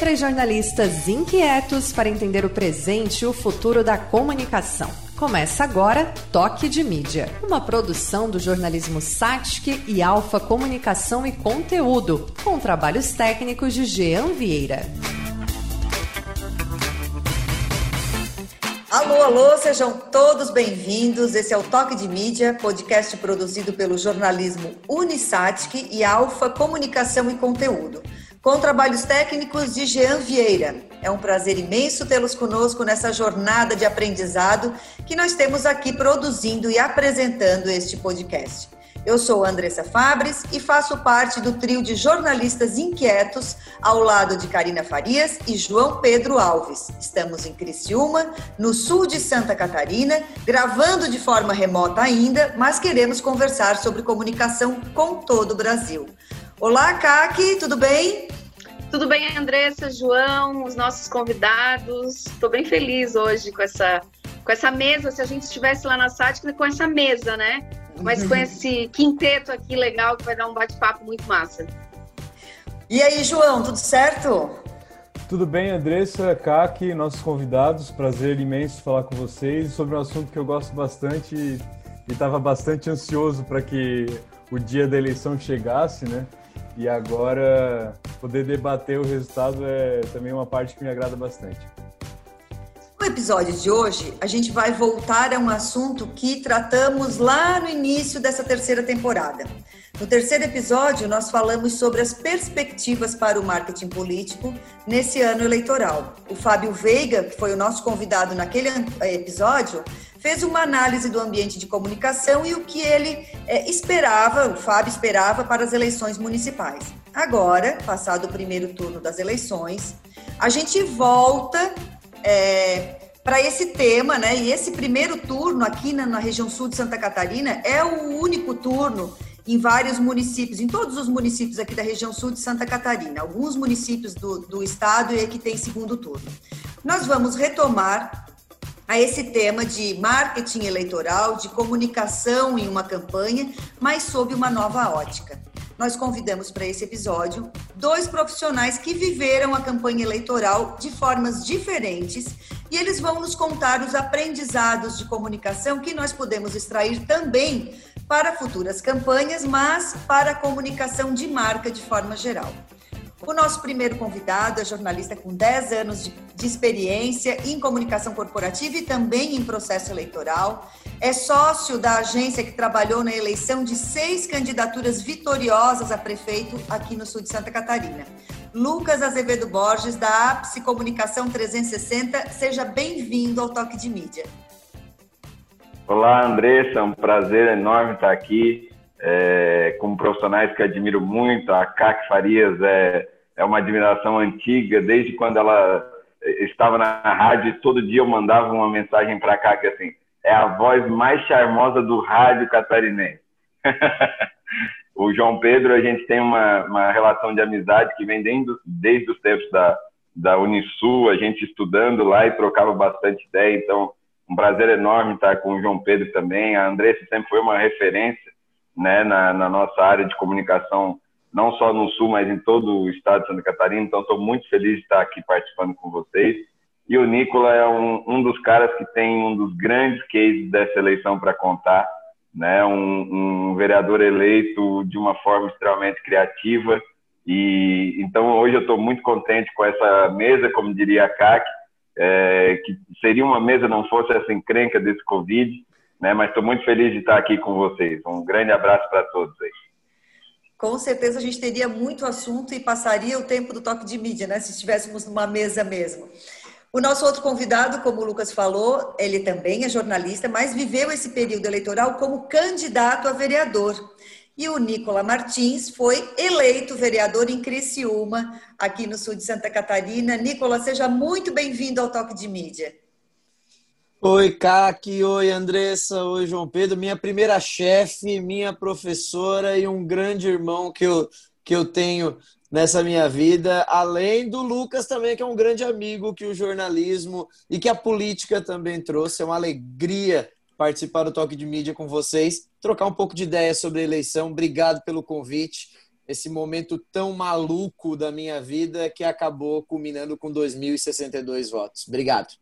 Três jornalistas inquietos para entender o presente e o futuro da comunicação. Começa agora Toque de Mídia, uma produção do jornalismo Satic e Alfa Comunicação e Conteúdo, com trabalhos técnicos de Jean Vieira. Alô, alô, sejam todos bem-vindos. Esse é o Toque de Mídia, podcast produzido pelo jornalismo Unisatic e Alfa Comunicação e Conteúdo, com trabalhos técnicos de Jean Vieira. É um prazer imenso tê-los conosco nessa jornada de aprendizado que nós temos aqui produzindo e apresentando este podcast. Eu sou Andressa Fabres e faço parte do trio de jornalistas inquietos ao lado de Karina Farias e João Pedro Alves. Estamos em Criciúma, no sul de Santa Catarina, gravando de forma remota ainda, mas queremos conversar sobre comunicação com todo o Brasil. Olá, Kaki, tudo bem? Tudo bem, Andressa, João, os nossos convidados. Estou bem feliz hoje com essa, com essa mesa. Se a gente estivesse lá na SAT, com essa mesa, né? mas com esse quinteto aqui legal que vai dar um bate-papo muito massa. E aí, João, tudo certo? Tudo bem, Andressa, Kaki, nossos convidados. Prazer imenso falar com vocês sobre um assunto que eu gosto bastante e estava bastante ansioso para que o dia da eleição chegasse, né? E agora poder debater o resultado é também uma parte que me agrada bastante. No episódio de hoje, a gente vai voltar a um assunto que tratamos lá no início dessa terceira temporada. No terceiro episódio, nós falamos sobre as perspectivas para o marketing político nesse ano eleitoral. O Fábio Veiga, que foi o nosso convidado naquele episódio, fez uma análise do ambiente de comunicação e o que ele é, esperava, o Fábio esperava para as eleições municipais. Agora, passado o primeiro turno das eleições, a gente volta é, para esse tema, né? E esse primeiro turno aqui na, na, região sul de Santa Catarina é o único turno em vários municípios, em todos os municípios aqui da região sul de Santa Catarina. Alguns municípios do, do estado é que tem segundo turno. Nós vamos retomar a esse tema de marketing eleitoral, de comunicação em uma campanha, mas sob uma nova ótica nós convidamos para esse episódio dois profissionais que viveram a campanha eleitoral de formas diferentes e eles vão nos contar os aprendizados de comunicação que nós podemos extrair também para futuras campanhas, mas para a comunicação de marca de forma geral. O nosso primeiro convidado é jornalista com 10 anos de, de, experiência em comunicação corporativa e também em processo eleitoral. É sócio da agência que trabalhou na eleição de seis candidaturas vitoriosas a prefeito aqui no sul de Santa Catarina. Lucas Azevedo Borges, da Ápice Comunicação 360, seja bem-vindo ao Toque de Mídia. Olá, Andressa, é um prazer enorme estar aqui é, como profissionais que admiro muito. A Cac Farias é, é uma admiração antiga, desde quando ela estava na rádio, todo dia eu mandava uma mensagem para cá que assim, é a voz mais charmosa do rádio catarinense. o João Pedro, a gente tem uma, uma relação de amizade que vem desde, desde os tempos da, da Unisul, a gente estudando lá e trocava bastante ideia, então um prazer enorme estar com o João Pedro também. A Andressa sempre foi uma referência né, na, na, nossa área de comunicação, não só no Sul, mas em todo o estado de Santa Catarina. Então, estou muito feliz de estar aqui participando com vocês. E o Nicola é um, um dos caras que tem um dos grandes cases dessa eleição para contar, né? Um, um, vereador eleito de uma forma extremamente criativa. E então hoje eu estou muito contente com essa mesa, como diria a CAC, é, que seria uma mesa não fosse essa encrenca desse Covid né? Mas estou muito feliz de estar aqui com vocês. Um grande abraço para todos aí. Com certeza a gente teria muito assunto e passaria o tempo do toque de mídia, né? Se estivéssemos numa mesa mesmo. O nosso outro convidado, como o Lucas falou, ele também é jornalista, mas viveu esse período eleitoral como candidato a vereador. E o Nicola Martins foi eleito vereador em Criciúma, aqui no sul de Santa Catarina. Nicola, seja muito bem-vindo ao Toque de Mídia. Oi, Kaki, oi, Andressa, oi, João Pedro, minha primeira chefe, minha professora e um grande irmão que eu, que eu tenho nessa minha vida, além do Lucas também, que é um grande amigo que o jornalismo e que a política também trouxe. É uma alegria participar do Toque de Mídia com vocês, trocar um pouco de ideia sobre a eleição. Obrigado pelo convite. esse momento tão maluco da minha vida que acabou culminando com 2.062 votos. Obrigado.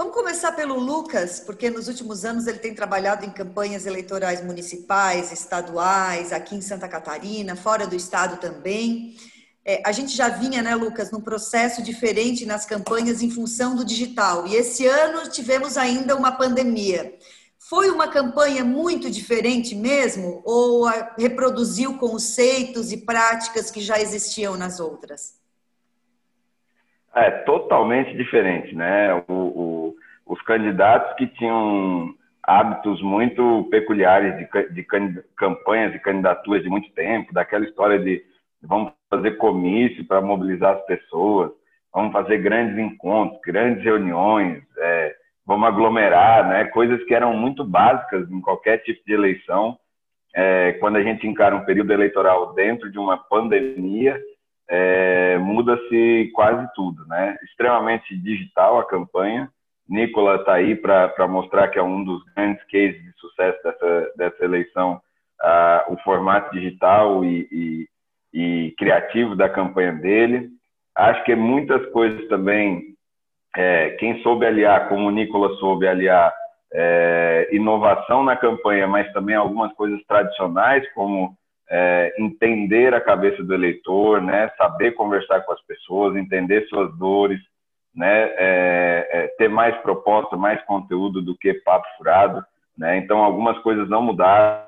Vamos começar pelo Lucas, porque nos últimos anos ele tem trabalhado em campanhas eleitorais municipais, estaduais, aqui em Santa Catarina, fora do estado também. É, a gente já vinha, né, Lucas, num processo diferente nas campanhas em função do digital. E esse ano tivemos ainda uma pandemia. Foi uma campanha muito diferente mesmo? Ou reproduziu conceitos e práticas que já existiam nas outras? É totalmente diferente, né? O, o, os candidatos que tinham hábitos muito peculiares de, de campanhas e candidaturas de muito tempo, daquela história de vamos fazer comício para mobilizar as pessoas, vamos fazer grandes encontros, grandes reuniões, é, vamos aglomerar, né? Coisas que eram muito básicas em qualquer tipo de eleição. É, quando a gente encara um período eleitoral dentro de uma pandemia, é, muda-se quase tudo, né? Extremamente digital a campanha. Nicola está aí para mostrar que é um dos grandes cases de sucesso dessa, dessa eleição, uh, o formato digital e, e, e, criativo da campanha dele. Acho que muitas coisas também, é, quem soube aliar, como o Nicola soube aliar, é, inovação na campanha, mas também algumas coisas tradicionais, como é, entender a cabeça do eleitor, né, saber conversar com as pessoas, entender suas dores, né, é, é, ter mais proposta, mais conteúdo do que papo furado, né. Então algumas coisas não mudaram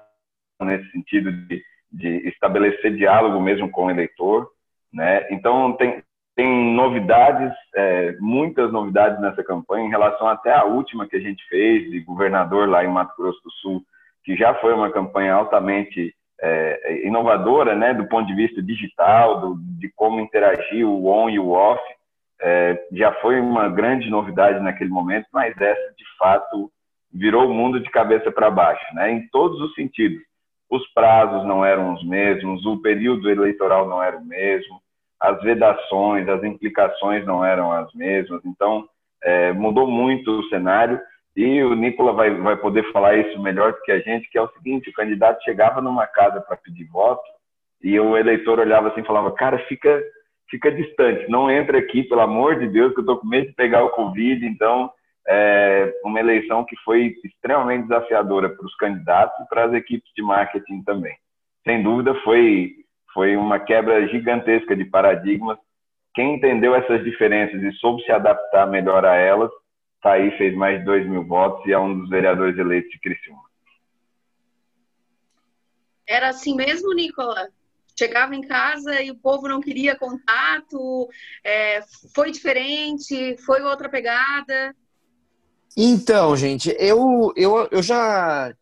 nesse sentido de, de estabelecer diálogo mesmo com o eleitor, né. Então tem tem novidades, é, muitas novidades nessa campanha em relação até à última que a gente fez de governador lá em Mato Grosso do Sul, que já foi uma campanha altamente é, inovadora, né, do ponto de vista digital, do, de como interagir o on e o off, é, já foi uma grande novidade naquele momento, mas essa, de fato, virou o mundo de cabeça para baixo, né, em todos os sentidos. Os prazos não eram os mesmos, o período eleitoral não era o mesmo, as vedações, as implicações não eram as mesmas, então é, mudou muito o cenário e o Nicola vai, vai poder falar isso melhor do que a gente, que é o seguinte, o candidato chegava numa casa para pedir voto e o eleitor olhava assim e falava, cara, fica, fica distante, não entra aqui, pelo amor de Deus, que eu estou com medo de pegar o Covid, então é uma eleição que foi extremamente desafiadora para os candidatos e para as equipes de marketing também. Sem dúvida, foi, foi uma quebra gigantesca de paradigmas. Quem entendeu essas diferenças e soube se adaptar melhor a elas, tá aí, fez mais de 2 mil votos e é um dos vereadores eleitos de Criciúma. Era assim mesmo, Nicola? Chegava em casa e o povo não queria contato? É, foi diferente? Foi outra pegada? Então, gente, eu, eu, eu já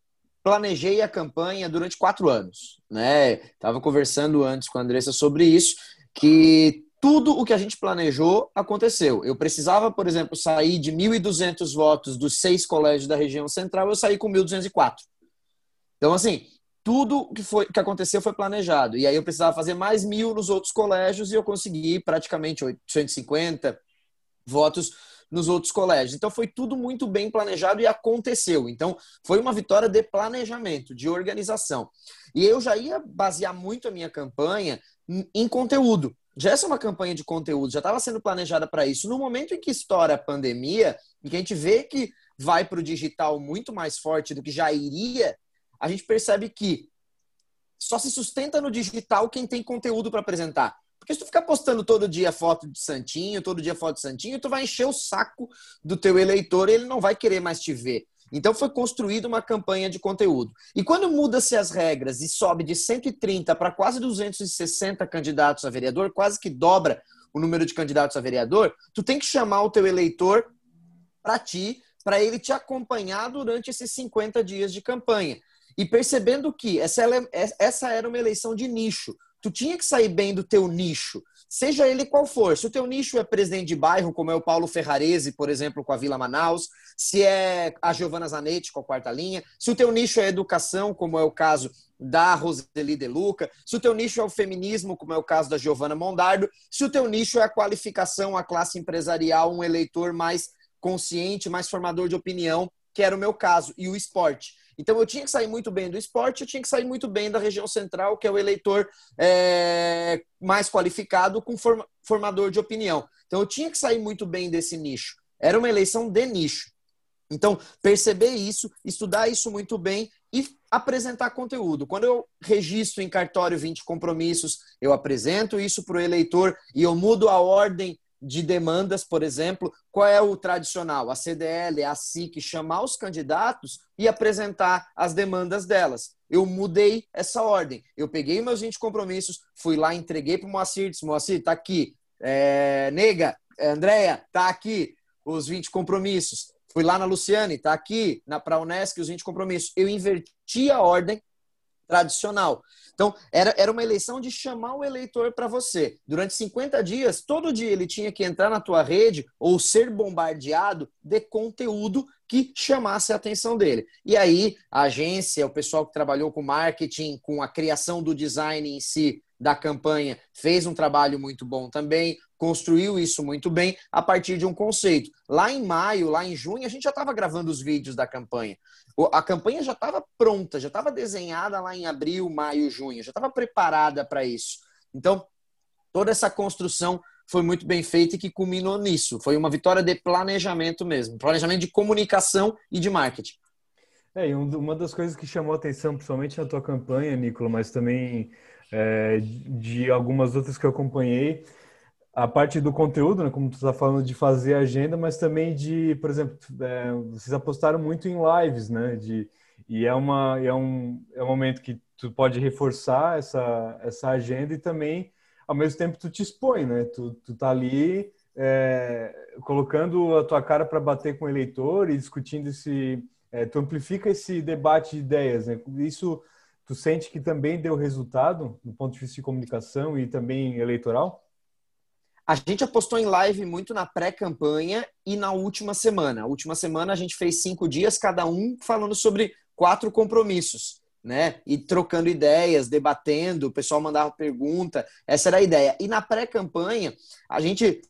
planejei a campanha durante quatro anos, né? Tava conversando antes com a Andressa sobre isso, que tudo o que a gente planejou aconteceu. Eu precisava, por exemplo, sair de 1.200 votos dos seis colégios da região central, eu saí com 1.204. Então, assim, tudo que, foi, que aconteceu foi planejado. E aí eu precisava fazer mais mil nos outros colégios e eu consegui praticamente 850 votos nos outros colégios. Então foi tudo muito bem planejado e aconteceu. Então foi uma vitória de planejamento, de organização. E eu já ia basear muito a minha campanha em conteúdo já essa é uma campanha de conteúdo, já estava sendo planejada para isso. No momento em que estoura a pandemia, e que a gente vê que vai para o digital muito mais forte do que já iria, a gente percebe que só se sustenta no digital quem tem conteúdo para apresentar. Porque se tu ficar postando todo dia foto de santinho, todo dia foto de santinho, tu vai encher o saco do teu eleitor e ele não vai querer mais te ver. Então foi construída uma campanha de conteúdo. E quando muda-se as regras e sobe de 130 para quase 260 candidatos a vereador, quase que dobra o número de candidatos a vereador, tu tem que chamar o teu eleitor para ti, para ele te acompanhar durante esses 50 dias de campanha. E percebendo que essa, essa era uma eleição de nicho. Tu tinha que sair bem do teu nicho seja ele qual for. Se o teu nicho é presidente de bairro, como é o Paulo Ferrarese, por exemplo, com a Vila Manaus, se é a Giovana Zanetti com a quarta linha, se o teu nicho é educação, como é o caso da Roseli De Luca, se o teu nicho é o feminismo, como é o caso da Giovana Mondardo, se o teu nicho é a qualificação, a classe empresarial, um eleitor mais consciente, mais formador de opinião, que era o meu caso, e o esporte. Então eu tinha que sair muito bem do esporte, eu tinha que sair muito bem da região central, que é o eleitor é, mais qualificado com formador de opinião. Então eu tinha que sair muito bem desse nicho. Era uma eleição de nicho. Então, perceber isso, estudar isso muito bem e apresentar conteúdo. Quando eu registro em cartório 20 compromissos, eu apresento isso para o eleitor e eu mudo a ordem de demandas, por exemplo, qual é o tradicional? A CDL, a SIC, chamar os candidatos e apresentar as demandas delas. Eu mudei essa ordem. Eu peguei meus 20 compromissos, fui lá, entreguei para o Moacir, disse, Moacir, tá aqui. É, nega, Andréia, tá aqui os 20 compromissos. Fui lá na Luciane, tá aqui, na para a Unesc, os 20 compromissos. Eu inverti a ordem tradicional. Então, era, era uma eleição de chamar o eleitor para você. Durante 50 dias, todo dia ele tinha que entrar na tua rede ou ser bombardeado de conteúdo que chamasse a atenção dele. E aí, a agência, o pessoal que trabalhou com marketing, com a criação do design em si da campanha, fez um trabalho muito bom também construiu isso muito bem a partir de um conceito. Lá em maio, lá em junho, a gente já estava gravando os vídeos da campanha. A campanha já estava pronta, já estava desenhada lá em abril, maio, junho, já estava preparada para isso. Então, toda essa construção foi muito bem feita e que culminou nisso. Foi uma vitória de planejamento mesmo, planejamento de comunicação e de marketing. É, e uma das coisas que chamou atenção, principalmente na tua campanha, Nicola, mas também é, de algumas outras que eu acompanhei, a parte do conteúdo, né, como tu está falando de fazer agenda, mas também de, por exemplo, é, vocês apostaram muito em lives, né? De, e é, uma, é, um, é um momento que tu pode reforçar essa, essa agenda e também, ao mesmo tempo, tu te expõe, né? Tu, tu tá ali é, colocando a tua cara para bater com o eleitor e discutindo esse... É, tu amplifica esse debate de ideias, né? Isso, tu sente que também deu resultado, do ponto de vista de comunicação e também eleitoral? A gente apostou em live muito na pré-campanha e na última semana. A última semana a gente fez cinco dias, cada um falando sobre quatro compromissos, né? E trocando ideias, debatendo, o pessoal mandava pergunta. Essa era a ideia. E na pré-campanha, a gente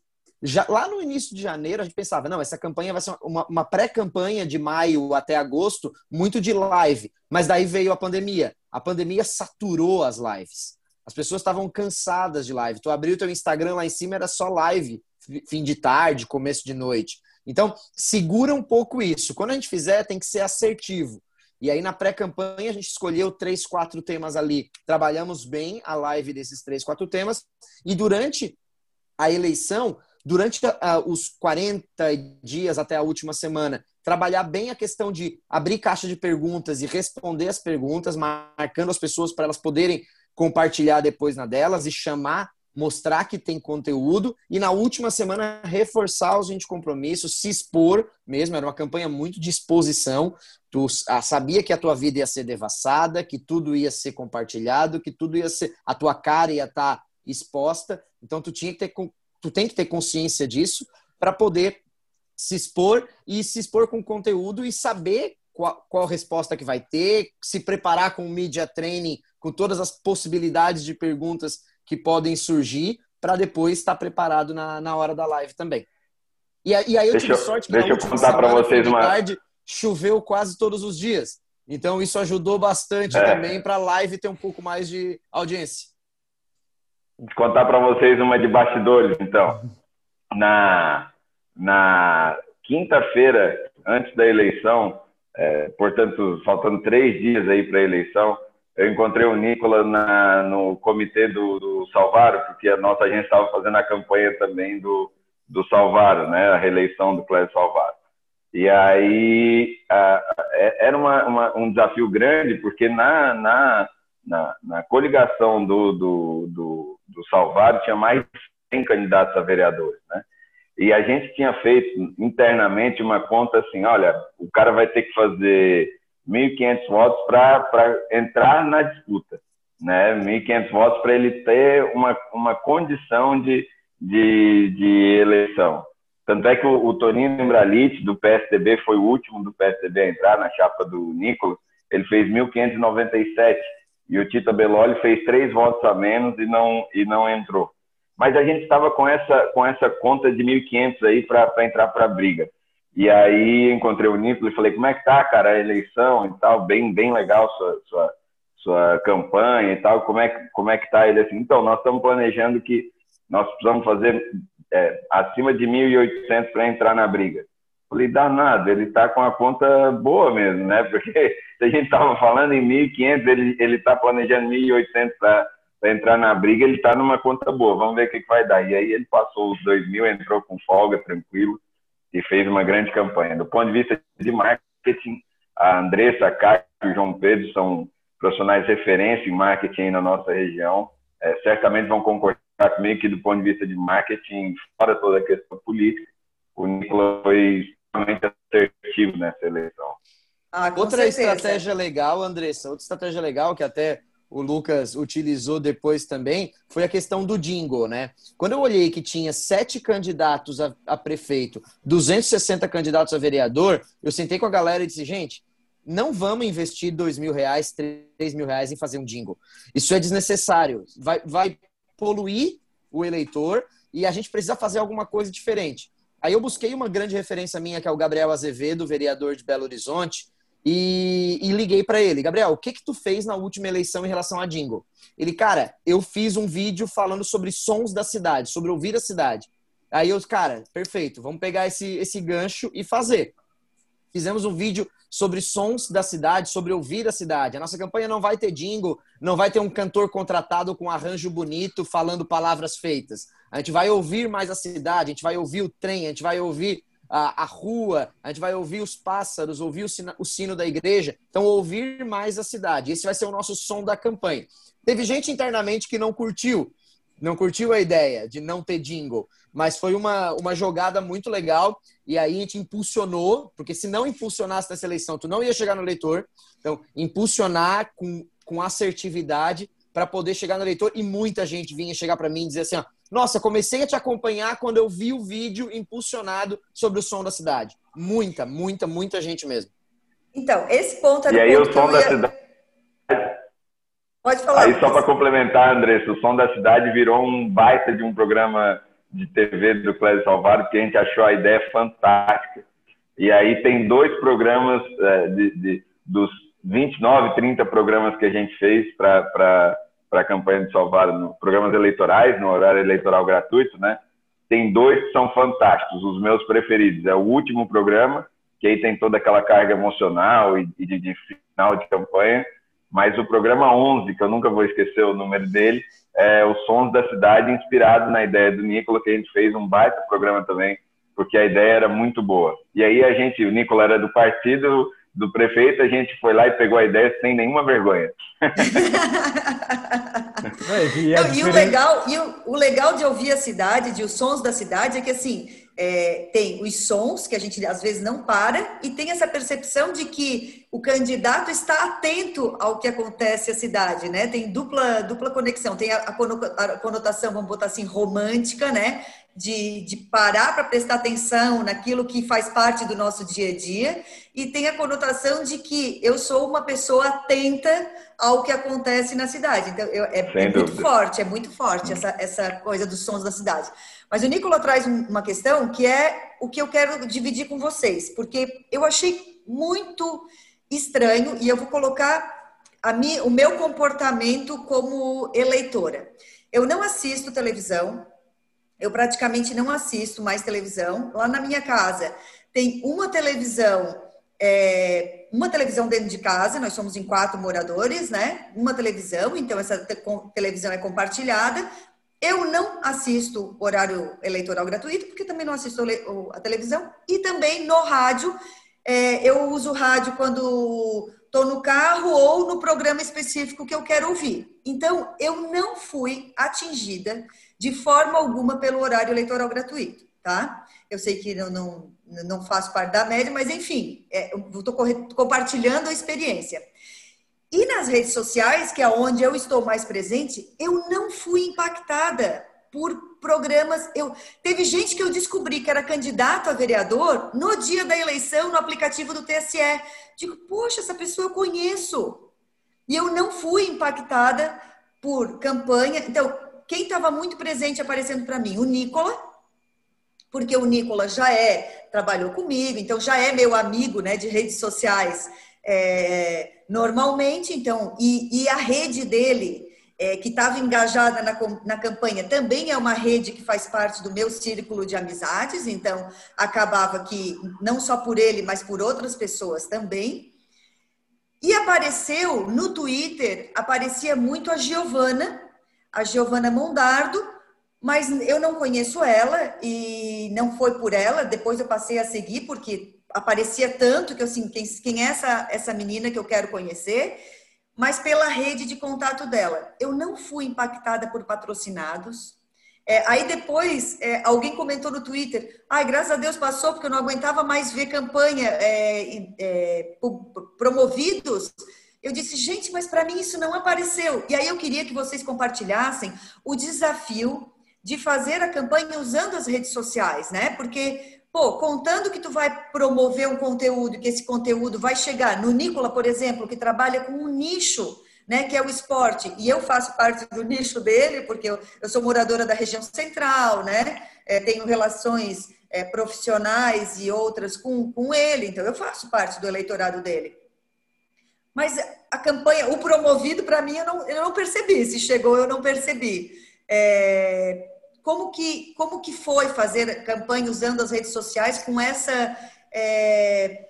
já lá no início de janeiro a gente pensava, não, essa campanha vai ser uma, uma pré-campanha de maio até agosto, muito de live. Mas daí veio a pandemia. A pandemia saturou as lives. As pessoas estavam cansadas de live. Tu abriu teu Instagram lá em cima, era só live, fim de tarde, começo de noite. Então, segura um pouco isso. Quando a gente fizer, tem que ser assertivo. E aí, na pré-campanha, a gente escolheu três, quatro temas ali. Trabalhamos bem a live desses três, quatro temas. E durante a eleição, durante uh, os 40 dias até a última semana, trabalhar bem a questão de abrir caixa de perguntas e responder as perguntas, marcando as pessoas para elas poderem compartilhar depois na delas e chamar, mostrar que tem conteúdo e na última semana reforçar os 20 compromissos, se expor mesmo, era uma campanha muito de exposição. Tu ah, sabia que a tua vida ia ser devassada, que tudo ia ser compartilhado, que tudo ia ser a tua cara ia estar tá exposta. Então tu tinha que ter tu tem que ter consciência disso para poder se expor e se expor com conteúdo e saber qual, qual resposta que vai ter, se preparar com o media training com todas as possibilidades de perguntas que podem surgir, para depois estar preparado na, na hora da live também. E, e aí eu deixa tive sorte que deixa na eu contar para vocês uma tarde choveu quase todos os dias. Então isso ajudou bastante é. também para a live ter um pouco mais de audiência. Vou contar para vocês uma de bastidores, então. Na, na quinta-feira, antes da eleição, é, portanto, faltando três dias aí para a eleição, eu encontrei o Nicolas na, no comitê do, do Salvaro, porque a nossa agência estava fazendo a campanha também do, do Salvaro, né, a reeleição do Cléber Salvaro. E aí a, é, era uma, uma, um desafio grande, porque na, na, na, na coligação do, do, do, do Salvaro tinha mais de 100 candidatos a vereadores, né? E a gente tinha feito internamente uma conta assim, olha, o cara vai ter que fazer 1.500 votos para entrar na disputa, né? 1.500 votos para ele ter uma, uma condição de, de, de eleição. Tanto é que o, o Toninho Imbralite, do PSDB, foi o último do PSDB a entrar na chapa do Nicolas. Ele fez 1.597 e o Tita Beloli fez três votos a menos e não, e não entrou. Mas a gente estava com essa, com essa conta de 1.500 aí para entrar para a briga. E aí encontrei o Nicolas e falei, como é que tá, cara, a eleição e tal, bem, bem legal sua, sua, sua campanha e tal, como é, como é que tá? Ele assim, então, nós estamos planejando que nós precisamos fazer é, acima de 1.800 para entrar na briga. Falei, danado, ele tá com a conta boa mesmo, né? Porque se a gente tava falando em 1.500, ele, ele tá planejando 1.800 para entrar na briga, ele tá numa conta boa, vamos ver o que, que vai dar. E aí ele passou os 2.000, entrou com folga, tranquilo, e fez uma grande campanha. Do ponto de vista de marketing, a Andressa, a Cássio e o João Pedro são profissionais referência em marketing na nossa região. É, certamente vão concordar comigo que, do ponto de vista de marketing, fora toda a questão política, o Nicolas foi extremamente assertivo nessa eleição. Ah, outra certeza. estratégia legal, Andressa, outra estratégia legal que até o Lucas utilizou depois também, foi a questão do jingle, né? Quando eu olhei que tinha sete candidatos a, a, prefeito, 260 candidatos a vereador, eu sentei com a galera e disse, gente, não vamos investir dois mil reais, três mil reais em fazer um jingle. Isso é desnecessário. Vai, vai poluir o eleitor e a gente precisa fazer alguma coisa diferente. Aí eu busquei uma grande referência minha, que é o Gabriel Azevedo, vereador de Belo Horizonte, e, e liguei para ele. Gabriel, o que que tu fez na última eleição em relação a jingle? Ele, cara, eu fiz um vídeo falando sobre sons da cidade, sobre ouvir a cidade. Aí eu, cara, perfeito, vamos pegar esse, esse gancho e fazer. Fizemos um vídeo sobre sons da cidade, sobre ouvir a cidade. A nossa campanha não vai ter jingle, não vai ter um cantor contratado com arranjo bonito falando palavras feitas. A gente vai ouvir mais a cidade, a gente vai ouvir o trem, a gente vai ouvir a, a rua, a gente vai ouvir os pássaros, ouvir o sino, o sino da igreja. Então, ouvir mais a cidade. Esse vai ser o nosso som da campanha. Teve gente internamente que não curtiu, não curtiu a ideia de não ter jingle, mas foi uma, uma jogada muito legal e aí a gente impulsionou, porque se não impulsionasse nessa eleição, tu não ia chegar no eleitor. Então, impulsionar com, com assertividade para poder chegar no eleitor e muita gente vinha chegar para mim e dizer assim, ó, nossa, comecei a te acompanhar quando eu vi o vídeo impulsionado sobre o som da cidade. Muita, muita, muita gente mesmo. Então, esse ponto era E aí o som da ia... cidade. Pode falar. Aí só para complementar, Andressa, o som da cidade virou um baita de um programa de TV do Clésio Salvador, porque a gente achou a ideia fantástica. E aí tem dois programas é, de, de, dos 29, 30 programas que a gente fez para para a campanha de Salvador, programas eleitorais, no horário eleitoral gratuito, né? Tem dois que são fantásticos, os meus preferidos. É o último programa, que aí tem toda aquela carga emocional e, de, de final de campanha, mas o programa 11, que eu nunca vou esquecer o número dele, é Os Sons da Cidade, inspirado na ideia do Nicola, que a gente fez um baita programa também, porque a ideia era muito boa. E aí a gente, o Nicola era do partido, do prefeito, a gente foi lá e pegou a ideia sem nenhuma vergonha. é, e, Não, e, o legal, e o, o, legal de ouvir a cidade, de os sons da cidade, é que assim é, tem os sons que a gente às vezes não para e tem essa percepção de que o candidato está atento ao que acontece na cidade, né? Tem dupla dupla conexão, tem a, a conotação, vamos botar assim, romântica, né? de, de parar para prestar atenção naquilo que faz parte do nosso dia a dia, e tem a conotação de que eu sou uma pessoa atenta ao que acontece na cidade. Então, eu, é, é muito forte, é muito forte essa, essa coisa dos sons da cidade. Mas o Nicola traz uma questão que é o que eu quero dividir com vocês, porque eu achei muito estranho, e eu vou colocar a mim, o meu comportamento como eleitora. Eu não assisto televisão, eu praticamente não assisto mais televisão. Lá na minha casa tem uma televisão, é, uma televisão dentro de casa, nós somos em quatro moradores, né? Uma televisão, então essa te televisão é compartilhada. Eu não assisto horário eleitoral gratuito, porque também não assisto a televisão. E também no rádio, é, eu uso rádio quando estou no carro ou no programa específico que eu quero ouvir. Então, eu não fui atingida de forma alguma pelo horário eleitoral gratuito, tá? Eu sei que eu não, não faço parte da média, mas enfim, é, estou compartilhando a experiência. E nas redes sociais, que é onde eu estou mais presente, eu não fui impactada por programas. Eu teve gente que eu descobri que era candidato a vereador no dia da eleição no aplicativo do TSE. Digo, poxa, essa pessoa eu conheço. E eu não fui impactada por campanha. Então, quem estava muito presente aparecendo para mim? O Nicola, porque o Nicolas já é, trabalhou comigo, então já é meu amigo né, de redes sociais é, normalmente, então, e, e, a rede dele, é, que estava engajada na, na campanha, também é uma rede que faz parte do meu círculo de amizades, então acabava que, não só por ele, mas por outras pessoas também. E apareceu no Twitter, aparecia muito a Giovana, a Giovana Mondardo, mas eu não conheço ela e não foi por ela. Depois eu passei a seguir porque aparecia tanto que eu assim, quem, quem é essa essa menina que eu quero conhecer? Mas pela rede de contato dela. Eu não fui impactada por patrocinados. É, aí depois é, alguém comentou no Twitter, ai, graças a Deus passou porque eu não aguentava mais ver campanha é, é promovidos eu disse, gente, mas para mim isso não apareceu. E aí eu queria que vocês compartilhassem o desafio de fazer a campanha usando as redes sociais, né? Porque, pô, contando que tu vai promover um conteúdo, que esse conteúdo vai chegar no Nicola, por exemplo, que trabalha com um nicho, né, que é o esporte, e eu faço parte do nicho dele, porque eu, eu sou moradora da região central, né? É, tenho relações é, profissionais e outras com, com ele, então eu faço parte do eleitorado dele. Mas a campanha, o promovido, para mim, eu não, eu não percebi. Se chegou, eu não percebi. É, como que, como que foi fazer campanha usando as redes sociais com essa. É,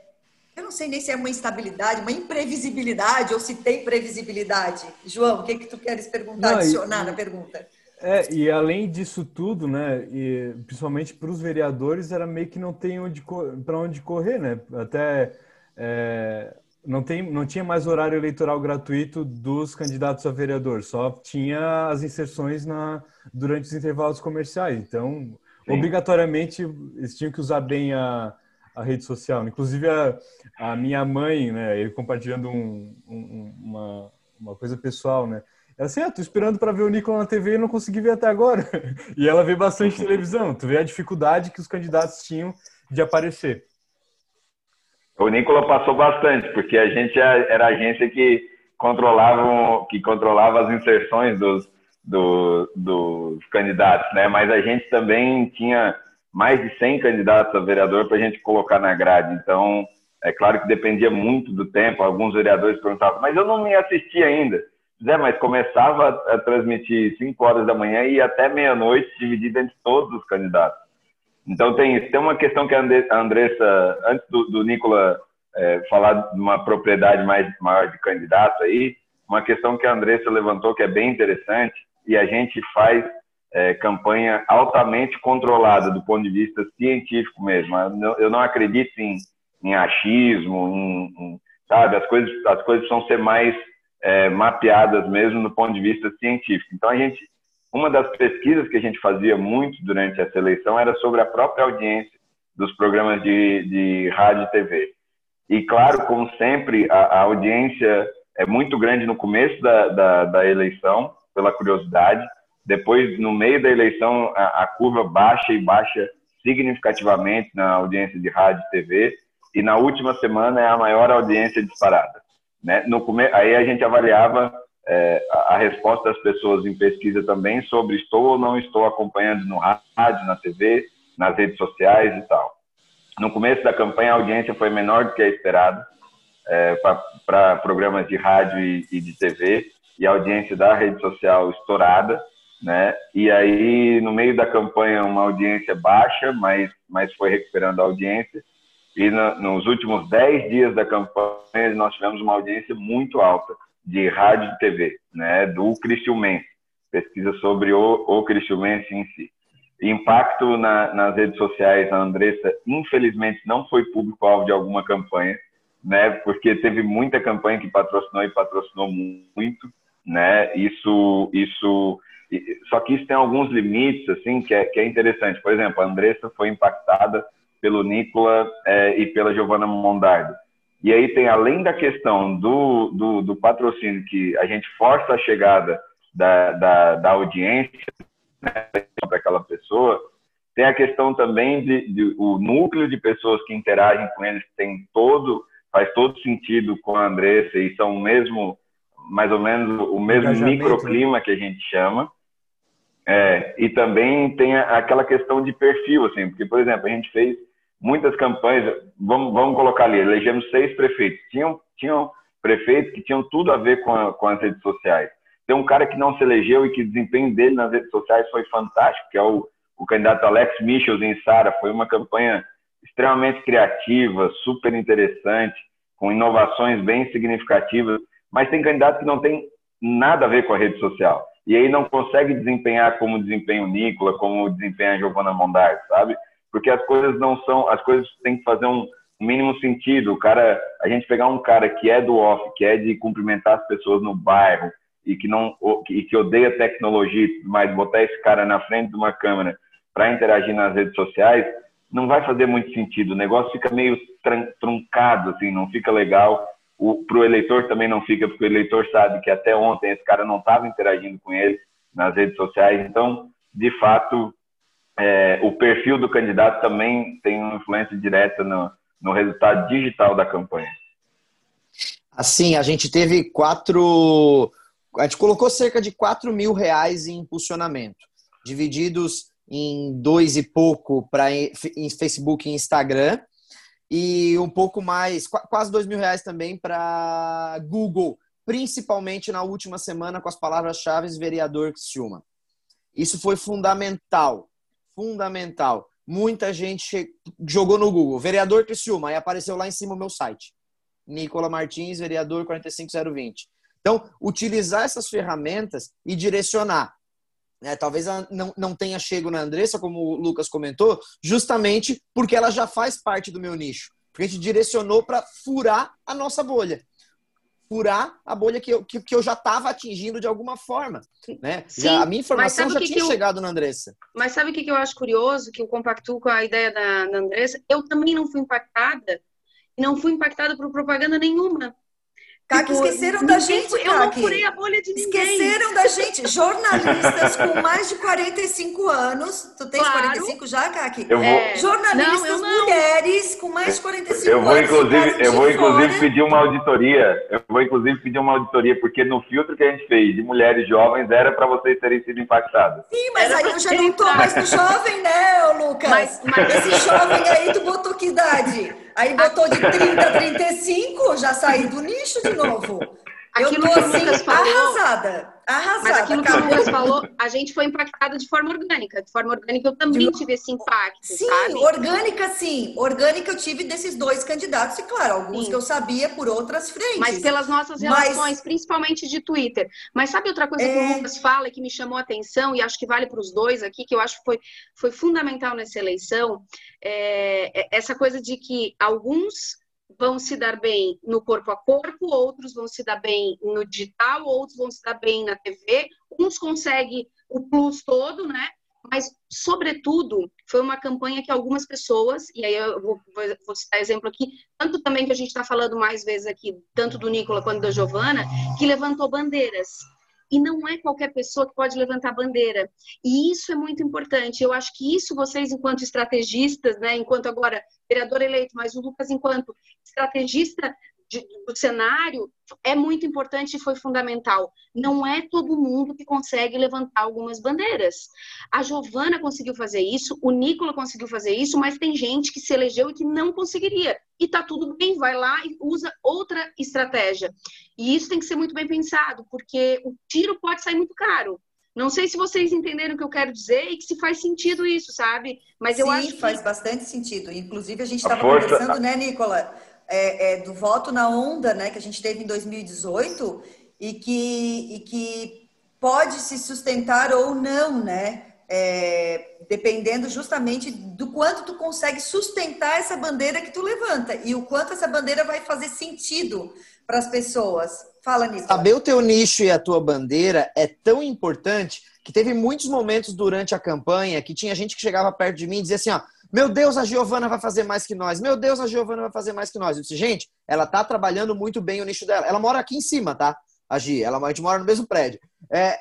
eu não sei nem se é uma instabilidade, uma imprevisibilidade ou se tem previsibilidade. João, o que, que tu queres perguntar, não, adicionar e, na pergunta? É, e além disso tudo, né, e principalmente para os vereadores, era meio que não tem onde, para onde correr, né? Até é, não, tem, não tinha mais horário eleitoral gratuito dos candidatos a vereador, só tinha as inserções na, durante os intervalos comerciais. Então, Sim. obrigatoriamente, eles tinham que usar bem a, a rede social. Inclusive, a, a minha mãe, né, ele compartilhando um, um, uma, uma coisa pessoal, né? Ela assim, ah, tô esperando para ver o Nicolas na TV e não consegui ver até agora. E ela vê bastante televisão. Tu vê a dificuldade que os candidatos tinham de aparecer. O Nicola passou bastante, porque a gente era a agência que controlava, que controlava as inserções dos, do, dos candidatos, né? Mas a gente também tinha mais de 100 candidatos a vereador para a gente colocar na grade. Então, é claro que dependia muito do tempo. Alguns vereadores perguntavam, mas eu não me assisti ainda. Zé, mas começava a transmitir 5 horas da manhã e até meia-noite, dividida entre todos os candidatos. Então tem. Tem uma questão que a Andressa, antes do, do Nicola é, falar de uma propriedade mais maior de candidato aí, uma questão que a Andressa levantou que é bem interessante e a gente faz é, campanha altamente controlada do ponto de vista científico mesmo. Eu não acredito em, em achismo, em, em, sabe? As coisas, as coisas precisam ser mais é, mapeadas mesmo do ponto de vista científico. Então a gente uma das pesquisas que a gente fazia muito durante essa eleição era sobre a própria audiência dos programas de, de rádio e TV. E, claro, como sempre, a, a audiência é muito grande no começo da, da, da, eleição, pela curiosidade. Depois, no meio da eleição, a, a, curva baixa e baixa significativamente na audiência de rádio e TV. E na última semana é a maior audiência disparada. Né? No. Aí a gente avaliava é, a resposta das pessoas em pesquisa também sobre estou ou não estou acompanhando no rádio, na TV, nas redes sociais e tal. No começo da campanha, a audiência foi menor do que a esperada é, para programas de rádio e, e, de TV, e a audiência da rede social estourada, né? E aí, no meio da campanha, uma audiência baixa, mas, mas foi recuperando a audiência. E no, nos últimos 10 dias da campanha, nós tivemos uma audiência muito alta de rádio e TV, né, do Criciumense, pesquisa sobre o, o Criciumense em si. Impacto na, nas redes sociais, a Andressa, infelizmente, não foi público-alvo de alguma campanha, né, porque teve muita campanha que patrocinou e patrocinou muito, né, isso, isso, só que isso tem alguns limites, assim, que é, que é interessante. Por exemplo, a Andressa foi impactada pelo Nicola é, e pela Giovanna Mondardo e aí tem, além da questão do, do, do patrocínio, que a gente força a chegada da, da, da audiência né, para aquela pessoa, tem a questão também de, de, o núcleo de pessoas que interagem com eles tem todo faz todo sentido com a Andressa e são mesmo mais ou menos o mesmo microclima que a gente chama. É, e também tem aquela questão de perfil, assim, porque, por exemplo, a gente fez muitas campanhas, vamos, vamos colocar ali, elegemos seis prefeitos. Tinham, tinham prefeitos que tinham tudo a ver com, a, com as redes sociais. Tem um cara que não se elegeu e que o desempenho dele nas redes sociais foi fantástico, que é o, o candidato Alex Michels em Sara. Foi uma campanha extremamente criativa, super interessante, com inovações bem significativas. Mas tem candidato que não tem nada a ver com a rede social. E aí não consegue desempenhar como desempenha o Nicola, como desempenha a Giovanna Mondar, sabe? Porque as coisas não são, as coisas têm que fazer um mínimo sentido. O cara, a gente pegar um cara que é do off, que é de cumprimentar as pessoas no bairro e que não e que odeia tecnologia mais, botar esse cara na frente de uma câmera para interagir nas redes sociais, não vai fazer muito sentido. O negócio fica meio truncado, assim, não fica legal. Para o eleitor também não fica, porque o eleitor sabe que até ontem esse cara não estava interagindo com ele nas redes sociais. Então, de fato, é, o perfil do candidato também tem uma influência direta no, no resultado digital da campanha. Assim, a gente teve quatro. A gente colocou cerca de 4 mil reais em impulsionamento, divididos em dois e pouco para em Facebook e Instagram e um pouco mais, quase dois mil reais também para Google, principalmente na última semana com as palavras-chave vereador Criciúma. Isso foi fundamental, fundamental. Muita gente jogou no Google, vereador Criciúma, aí apareceu lá em cima o meu site. Nicola Martins, vereador 45020. Então, utilizar essas ferramentas e direcionar. Né? Talvez ela não, não tenha chego na Andressa, como o Lucas comentou, justamente porque ela já faz parte do meu nicho. Porque a gente direcionou para furar a nossa bolha. Furar a bolha que eu, que, que eu já estava atingindo de alguma forma. Né? Sim, já, a minha informação já que tinha que eu, chegado na Andressa. Mas sabe o que, que eu acho curioso? Que eu compactuo com a ideia da, da Andressa. Eu também não fui impactada. Não fui impactada por propaganda nenhuma. Kaki, tipo, esqueceram da gente, Eu não furei a bolha de ninguém. Esqueceram da gente. Jornalistas com mais de 45 anos. Tu tens claro. 45 já, Kaki? Eu vou... É. Jornalistas não, não. mulheres com mais de 45 eu vou, anos. Inclusive, eu vou, inclusive, pedir uma auditoria. Eu vou, inclusive, pedir uma auditoria, porque no filtro que a gente fez de mulheres jovens era para vocês terem sido impactados. Sim, mas era aí eu já não tô mais no jovem, né, Lucas? Mas, mas... Esse jovem aí, tu botou que idade? Aí botou de 30 a 35, já saí do nicho de novo. Eu tô assim, arrasada. Arrasada. Mas aquilo que o Lucas falou, a gente foi impactada de forma orgânica. De forma orgânica eu também tive esse impacto, sim, sabe? orgânica sim. Orgânica eu tive desses dois candidatos. E claro, alguns sim. que eu sabia por outras frentes. Mas pelas nossas relações, Mas... principalmente de Twitter. Mas sabe outra coisa é... que o Lucas fala que me chamou a atenção e acho que vale para os dois aqui, que eu acho que foi, foi fundamental nessa eleição? É, essa coisa de que alguns vão se dar bem no corpo a corpo, outros vão se dar bem no digital, outros vão se dar bem na TV, uns conseguem o plus todo, né? Mas, sobretudo, foi uma campanha que algumas pessoas, e aí eu vou, vou citar exemplo aqui, tanto também que a gente está falando mais vezes aqui, tanto do Nicola quanto da Giovana, que levantou bandeiras e não é qualquer pessoa que pode levantar bandeira. E isso é muito importante. Eu acho que isso vocês, enquanto estrategistas, né, enquanto agora vereador eleito, mas o Lucas, enquanto estrategista de, do cenário, é muito importante e foi fundamental. Não é todo mundo que consegue levantar algumas bandeiras. A Giovana conseguiu fazer isso, o Nicola conseguiu fazer isso, mas tem gente que se elegeu e que não conseguiria. E tá tudo bem, vai lá e usa outra estratégia. E isso tem que ser muito bem pensado, porque o tiro pode sair muito caro. Não sei se vocês entenderam o que eu quero dizer e que se faz sentido isso, sabe? Mas eu Sim, acho que... faz bastante sentido. Inclusive, a gente estava conversando, né, Nicola, é, é, do voto na onda, né, que a gente teve em 2018 e que, e que pode se sustentar ou não, né? É, dependendo justamente do quanto tu consegue sustentar essa bandeira que tu levanta e o quanto essa bandeira vai fazer sentido para as pessoas. Fala nisso. Saber o teu nicho e a tua bandeira é tão importante que teve muitos momentos durante a campanha que tinha gente que chegava perto de mim e dizia assim, ó, meu Deus, a Giovana vai fazer mais que nós. Meu Deus, a Giovana vai fazer mais que nós. Eu disse, gente, ela tá trabalhando muito bem o nicho dela. Ela mora aqui em cima, tá? A Gi, ela, a gente mora no mesmo prédio. É,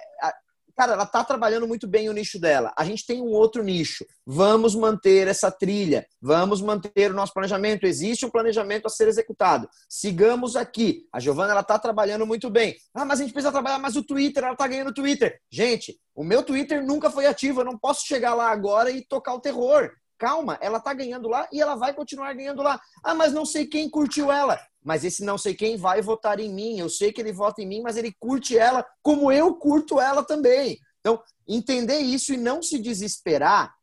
cara, ela tá trabalhando muito bem o nicho dela. A gente tem um outro nicho. Vamos manter essa trilha, vamos manter o nosso planejamento. Existe um planejamento a ser executado. Sigamos aqui. A Giovana, ela tá trabalhando muito bem. Ah, mas a gente precisa trabalhar mais o Twitter, ela tá ganhando Twitter. Gente, o meu Twitter nunca foi ativo, eu não posso chegar lá agora e tocar o terror. Calma, ela tá ganhando lá e ela vai continuar ganhando lá. Ah, mas não sei quem curtiu ela. Mas esse não sei quem vai votar em mim. Eu sei que ele vota em mim, mas ele curte ela como eu curto ela também. Então, entender isso e não se desesperar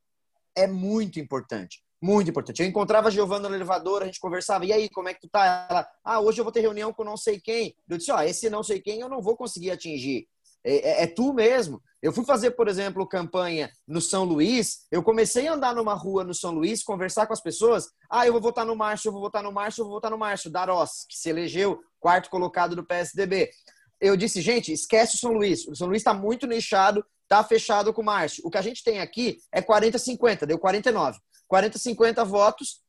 é muito importante. Muito importante. Eu encontrava a Giovana no elevador, a gente conversava, e aí, como é que tu tá? Ela, ah, hoje eu vou ter reunião com não sei quem. Eu disse, ó, esse não sei quem eu não vou conseguir atingir. É, é, é, tu mesmo. Eu fui fazer, por exemplo, campanha no São Luís. Eu comecei a andar numa rua no São Luís, conversar com as pessoas. Ah, eu vou votar no Márcio, eu vou votar no Márcio, eu vou votar no Márcio. Darós, que se elegeu quarto colocado do PSDB. Eu disse, gente, esquece o São Luís. O São Luís está muito nichado, está fechado com o Márcio. O que a gente tem aqui é 40-50, deu 49. 40-50 votos,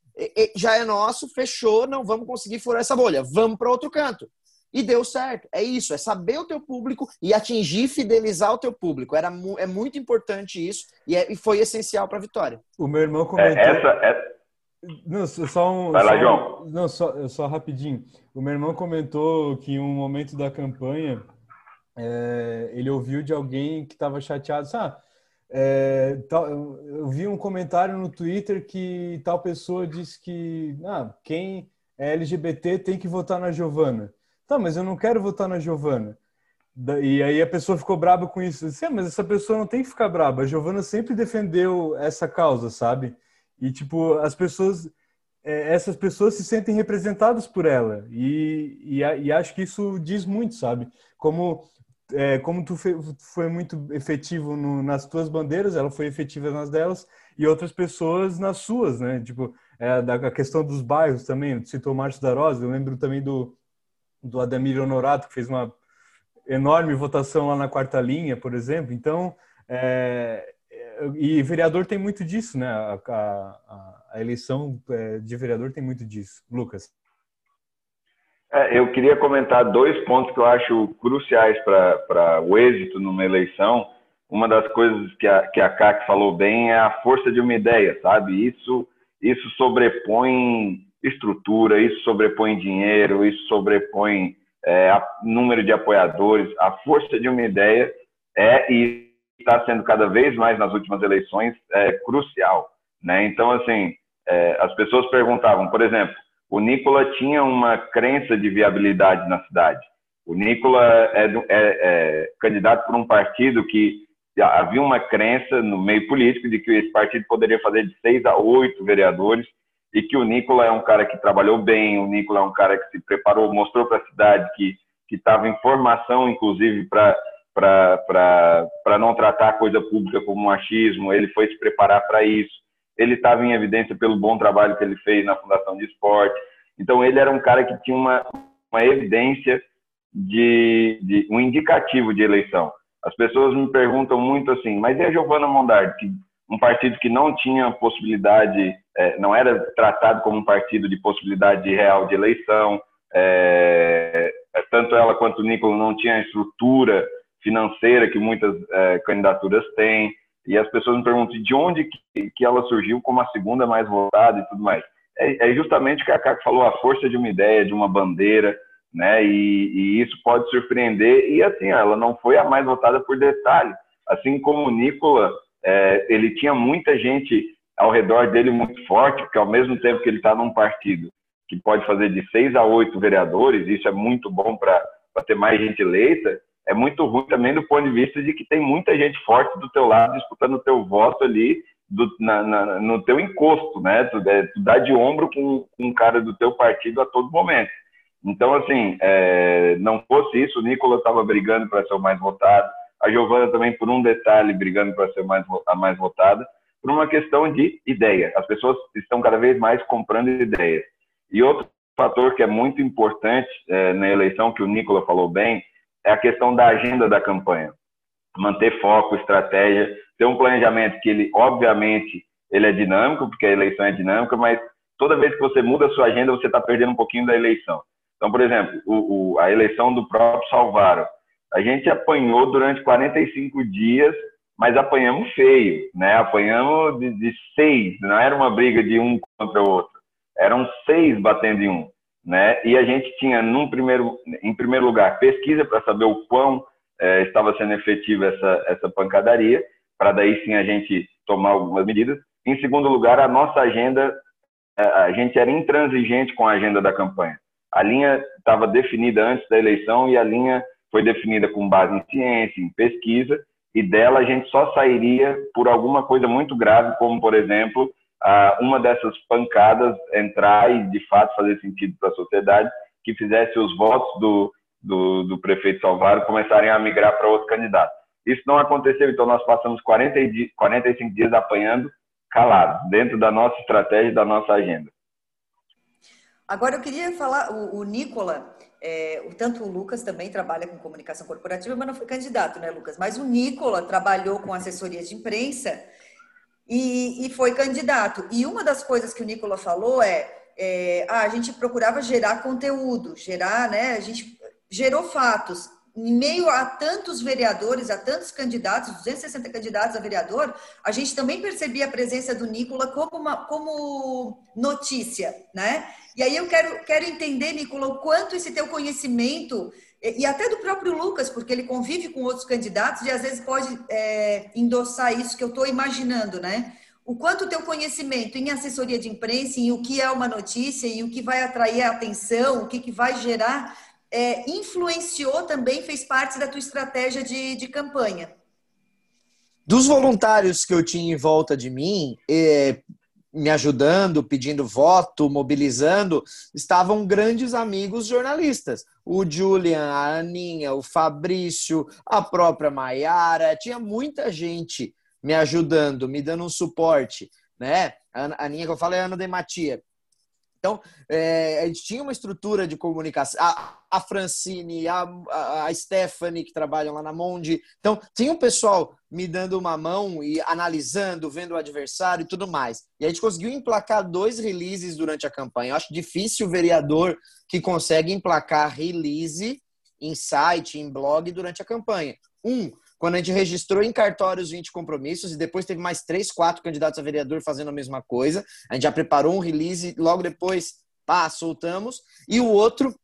já é nosso, fechou, não vamos conseguir furar essa bolha. Vamos para outro canto. E deu certo. É isso, é saber o teu público e atingir, fidelizar o teu público. Era, é muito importante isso e, é, e foi essencial para a vitória. O meu irmão comentou... É, essa, é... Não, só um... Vai lá, só, João. Não, só, só rapidinho. O meu irmão comentou que em um momento da campanha é, ele ouviu de alguém que estava chateado. Ah, é, tal, eu vi um comentário no Twitter que tal pessoa disse que ah, quem é LGBT tem que votar na Giovana. Tá, mas eu não quero votar na Giovana. E aí a pessoa ficou braba com isso. Disse, ah, mas essa pessoa não tem que ficar braba. A Giovana sempre defendeu essa causa, sabe? E, tipo, as pessoas... É, essas pessoas se sentem representadas por ela. E, e, e acho que isso diz muito, sabe? Como, é, como tu foi muito efetivo no, nas tuas bandeiras, ela foi efetiva nas delas, e outras pessoas nas suas, né? Tipo, é, da, a questão dos bairros também. Citou Márcio da Rosa, eu lembro também do do Ademir Honorato, que fez uma enorme votação lá na quarta linha, por exemplo. Então, é, e vereador tem muito disso, né? A, a, a eleição é, de vereador tem muito disso. Lucas. É, eu queria comentar dois pontos que eu acho cruciais para o êxito numa eleição. Uma das coisas que a, que a CAC falou bem é a força de uma ideia, sabe? Isso, isso sobrepõe estrutura, isso sobrepõe dinheiro, isso sobrepõe é, número de apoiadores. A força de uma ideia é e está sendo cada vez mais nas últimas eleições é, crucial. Né? Então, assim, é, as pessoas perguntavam, por exemplo, o Nicola tinha uma crença de viabilidade na cidade. O Nicola é, é, é candidato por um partido que havia uma crença no meio político de que esse partido poderia fazer de seis a oito vereadores e que o Nicola é um cara que trabalhou bem, o Nicola é um cara que se preparou, mostrou para a cidade que estava em formação, inclusive, para não tratar a coisa pública como machismo, ele foi se preparar para isso. Ele estava em evidência pelo bom trabalho que ele fez na Fundação de Esporte. Então, ele era um cara que tinha uma, uma evidência de, de um indicativo de eleição. As pessoas me perguntam muito assim, mas e a Giovana Mondardi, que um partido que não tinha possibilidade, é, não era tratado como um partido de possibilidade real de eleição, é, é, tanto ela quanto o Nicolas não tinham a estrutura financeira que muitas é, candidaturas têm, e as pessoas me perguntam de onde que, que, ela surgiu como a segunda mais votada e tudo mais. É, é justamente o que a Caco falou, a força de uma ideia, de uma bandeira, né? E, e, isso pode surpreender. E assim, ela não foi a mais votada por detalhe. Assim como o Nicola é, ele tinha muita gente ao redor dele muito forte, porque ao mesmo tempo que ele está num partido que pode fazer de seis a oito vereadores, isso é muito bom para ter mais gente eleita, é muito ruim também do ponto de vista de que tem muita gente forte do teu lado disputando o teu voto ali do, na, na, no teu encosto, né? Tu, é, tu dá de ombro com, com um cara do teu partido a todo momento. Então, assim, é, não fosse isso, o Nicolas estava brigando para ser o mais votado, a Giovana também por um detalhe brigando para ser mais, a mais votada, por uma questão de ideia. As pessoas estão cada vez mais comprando ideias. E outro fator que é muito importante é, na eleição, que o Nicola falou bem, é a questão da agenda da campanha. Manter foco, estratégia, ter um planejamento que ele, obviamente, ele é dinâmico, porque a eleição é dinâmica, mas toda vez que você muda a sua agenda, você está perdendo um pouquinho da eleição. Então, por exemplo, o, o, a eleição do próprio Salvaro, A gente apanhou durante 45 dias, mas apanhamos feio, né? Apanhamos de, de seis, não era uma briga de um contra o outro, eram seis batendo em um, né? E a gente tinha, num primeiro, em primeiro lugar, pesquisa para saber o quão é, estava sendo efetiva essa, essa pancadaria, para daí sim a gente tomar algumas medidas. Em segundo lugar, a nossa agenda, é, a gente era intransigente com a agenda da campanha. A linha estava definida antes da eleição e a linha foi definida com base em ciência, em pesquisa, e dela a gente só sairia por alguma coisa muito grave, como, por exemplo, uma dessas pancadas entrar e, de fato, fazer sentido para a sociedade, que fizesse os votos do, do, do prefeito Salvador começarem a migrar para outro candidato. Isso não aconteceu, então nós passamos 40 45 dias apanhando calados, dentro da nossa estratégia e da nossa agenda. Agora eu queria falar, o, o Nicola, é, tanto o Lucas também trabalha com comunicação corporativa, mas não foi candidato, né, Lucas? Mas o Nicola trabalhou com assessoria de imprensa e, e foi candidato. E uma das coisas que o Nicola falou é, é ah, a gente procurava gerar conteúdo, gerar, né? A gente gerou fatos em meio a tantos vereadores, a tantos candidatos, 260 candidatos a vereador, a gente também percebia a presença do Nicola como, uma, como notícia, né? E aí eu quero, quero entender, Nicola, o quanto esse teu conhecimento, e até do próprio Lucas, porque ele convive com outros candidatos e às vezes pode é, endossar isso que eu estou imaginando, né? O quanto o teu conhecimento em assessoria de imprensa, em o que é uma notícia, e o que vai atrair a atenção, o que, que vai gerar é, influenciou também, fez parte da tua estratégia de, de campanha? Dos voluntários que eu tinha em volta de mim, é, me ajudando, pedindo voto, mobilizando, estavam grandes amigos jornalistas. O Julian, a Aninha, o Fabrício, a própria Maiara, tinha muita gente me ajudando, me dando um suporte, né? A Aninha que eu falei é a Ana de Matia. Então, é, a gente tinha uma estrutura de comunicação. A, a Francine, a, a, Stephanie, que trabalham lá na Monde. Então, tinha um pessoal me dando uma mão e analisando, vendo o adversário e tudo mais. E a gente conseguiu emplacar dois releases durante a campanha. Eu acho difícil o vereador que consegue emplacar release em site, em blog durante a campanha. Um, quando a gente registrou em cartórios 20 compromissos e depois teve mais três, quatro candidatos a vereador fazendo a mesma coisa. A gente já preparou um release, logo depois, pá, soltamos. E o outro,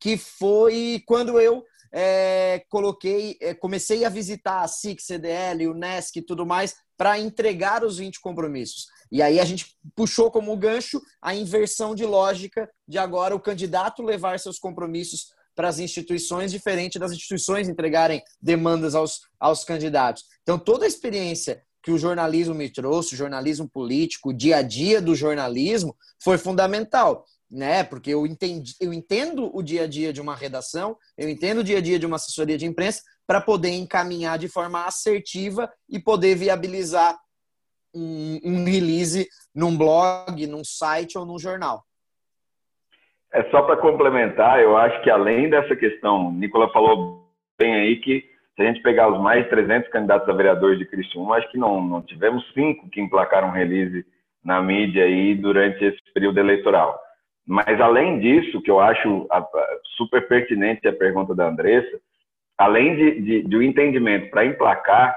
que foi quando eu é, coloquei, é, comecei a visitar a SIC, CDL, o NESC e tudo mais, para entregar os 20 compromissos. E aí a gente puxou como gancho a inversão de lógica de agora o candidato levar seus compromissos para as instituições, diferente das instituições entregarem demandas aos, aos candidatos. Então, toda a experiência que o jornalismo me trouxe, o jornalismo político, o dia a dia do jornalismo, foi fundamental. Né? Porque eu, entendi, eu entendo o dia a dia de uma redação, eu entendo o dia a dia de uma assessoria de imprensa para poder encaminhar de forma assertiva e poder viabilizar um, um release num blog, num site ou num jornal. É só para complementar, eu acho que além dessa questão, Nicola falou bem aí que se a gente pegar os mais 300 candidatos a vereadores de Criciúma, acho que não, não tivemos cinco que emplacaram release na mídia aí durante esse período eleitoral. Mas além disso, que eu acho super pertinente a pergunta da Andressa, além de, de, de um entendimento para emplacar,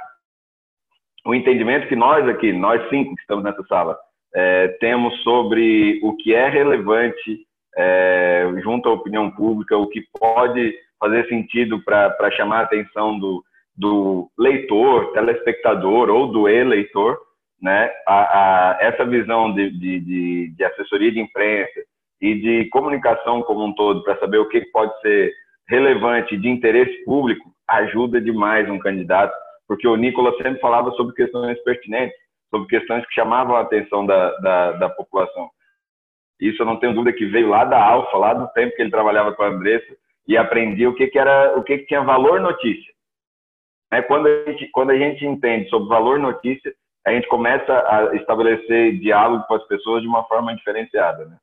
o entendimento que nós aqui, nós cinco que estamos nessa sala, é, temos sobre o que é relevante é, junto à opinião pública, o que pode fazer sentido para chamar a atenção do, do leitor, telespectador ou do eleitor, né? A, a, essa visão de, de, de, assessoria de imprensa e de comunicação como um todo para saber o que pode ser relevante de interesse público ajuda demais um candidato, porque o Nicolas sempre falava sobre questões pertinentes, sobre questões que chamavam a atenção da, da, da população. Isso eu não tenho dúvida que veio lá da Alfa, lá do tempo que ele trabalhava com a Andressa, e aprendia o que, que era, o que, que tinha valor notícia. É, quando, a gente, quando a gente entende sobre valor notícia, a gente começa a estabelecer diálogo com as pessoas de uma forma diferenciada, né?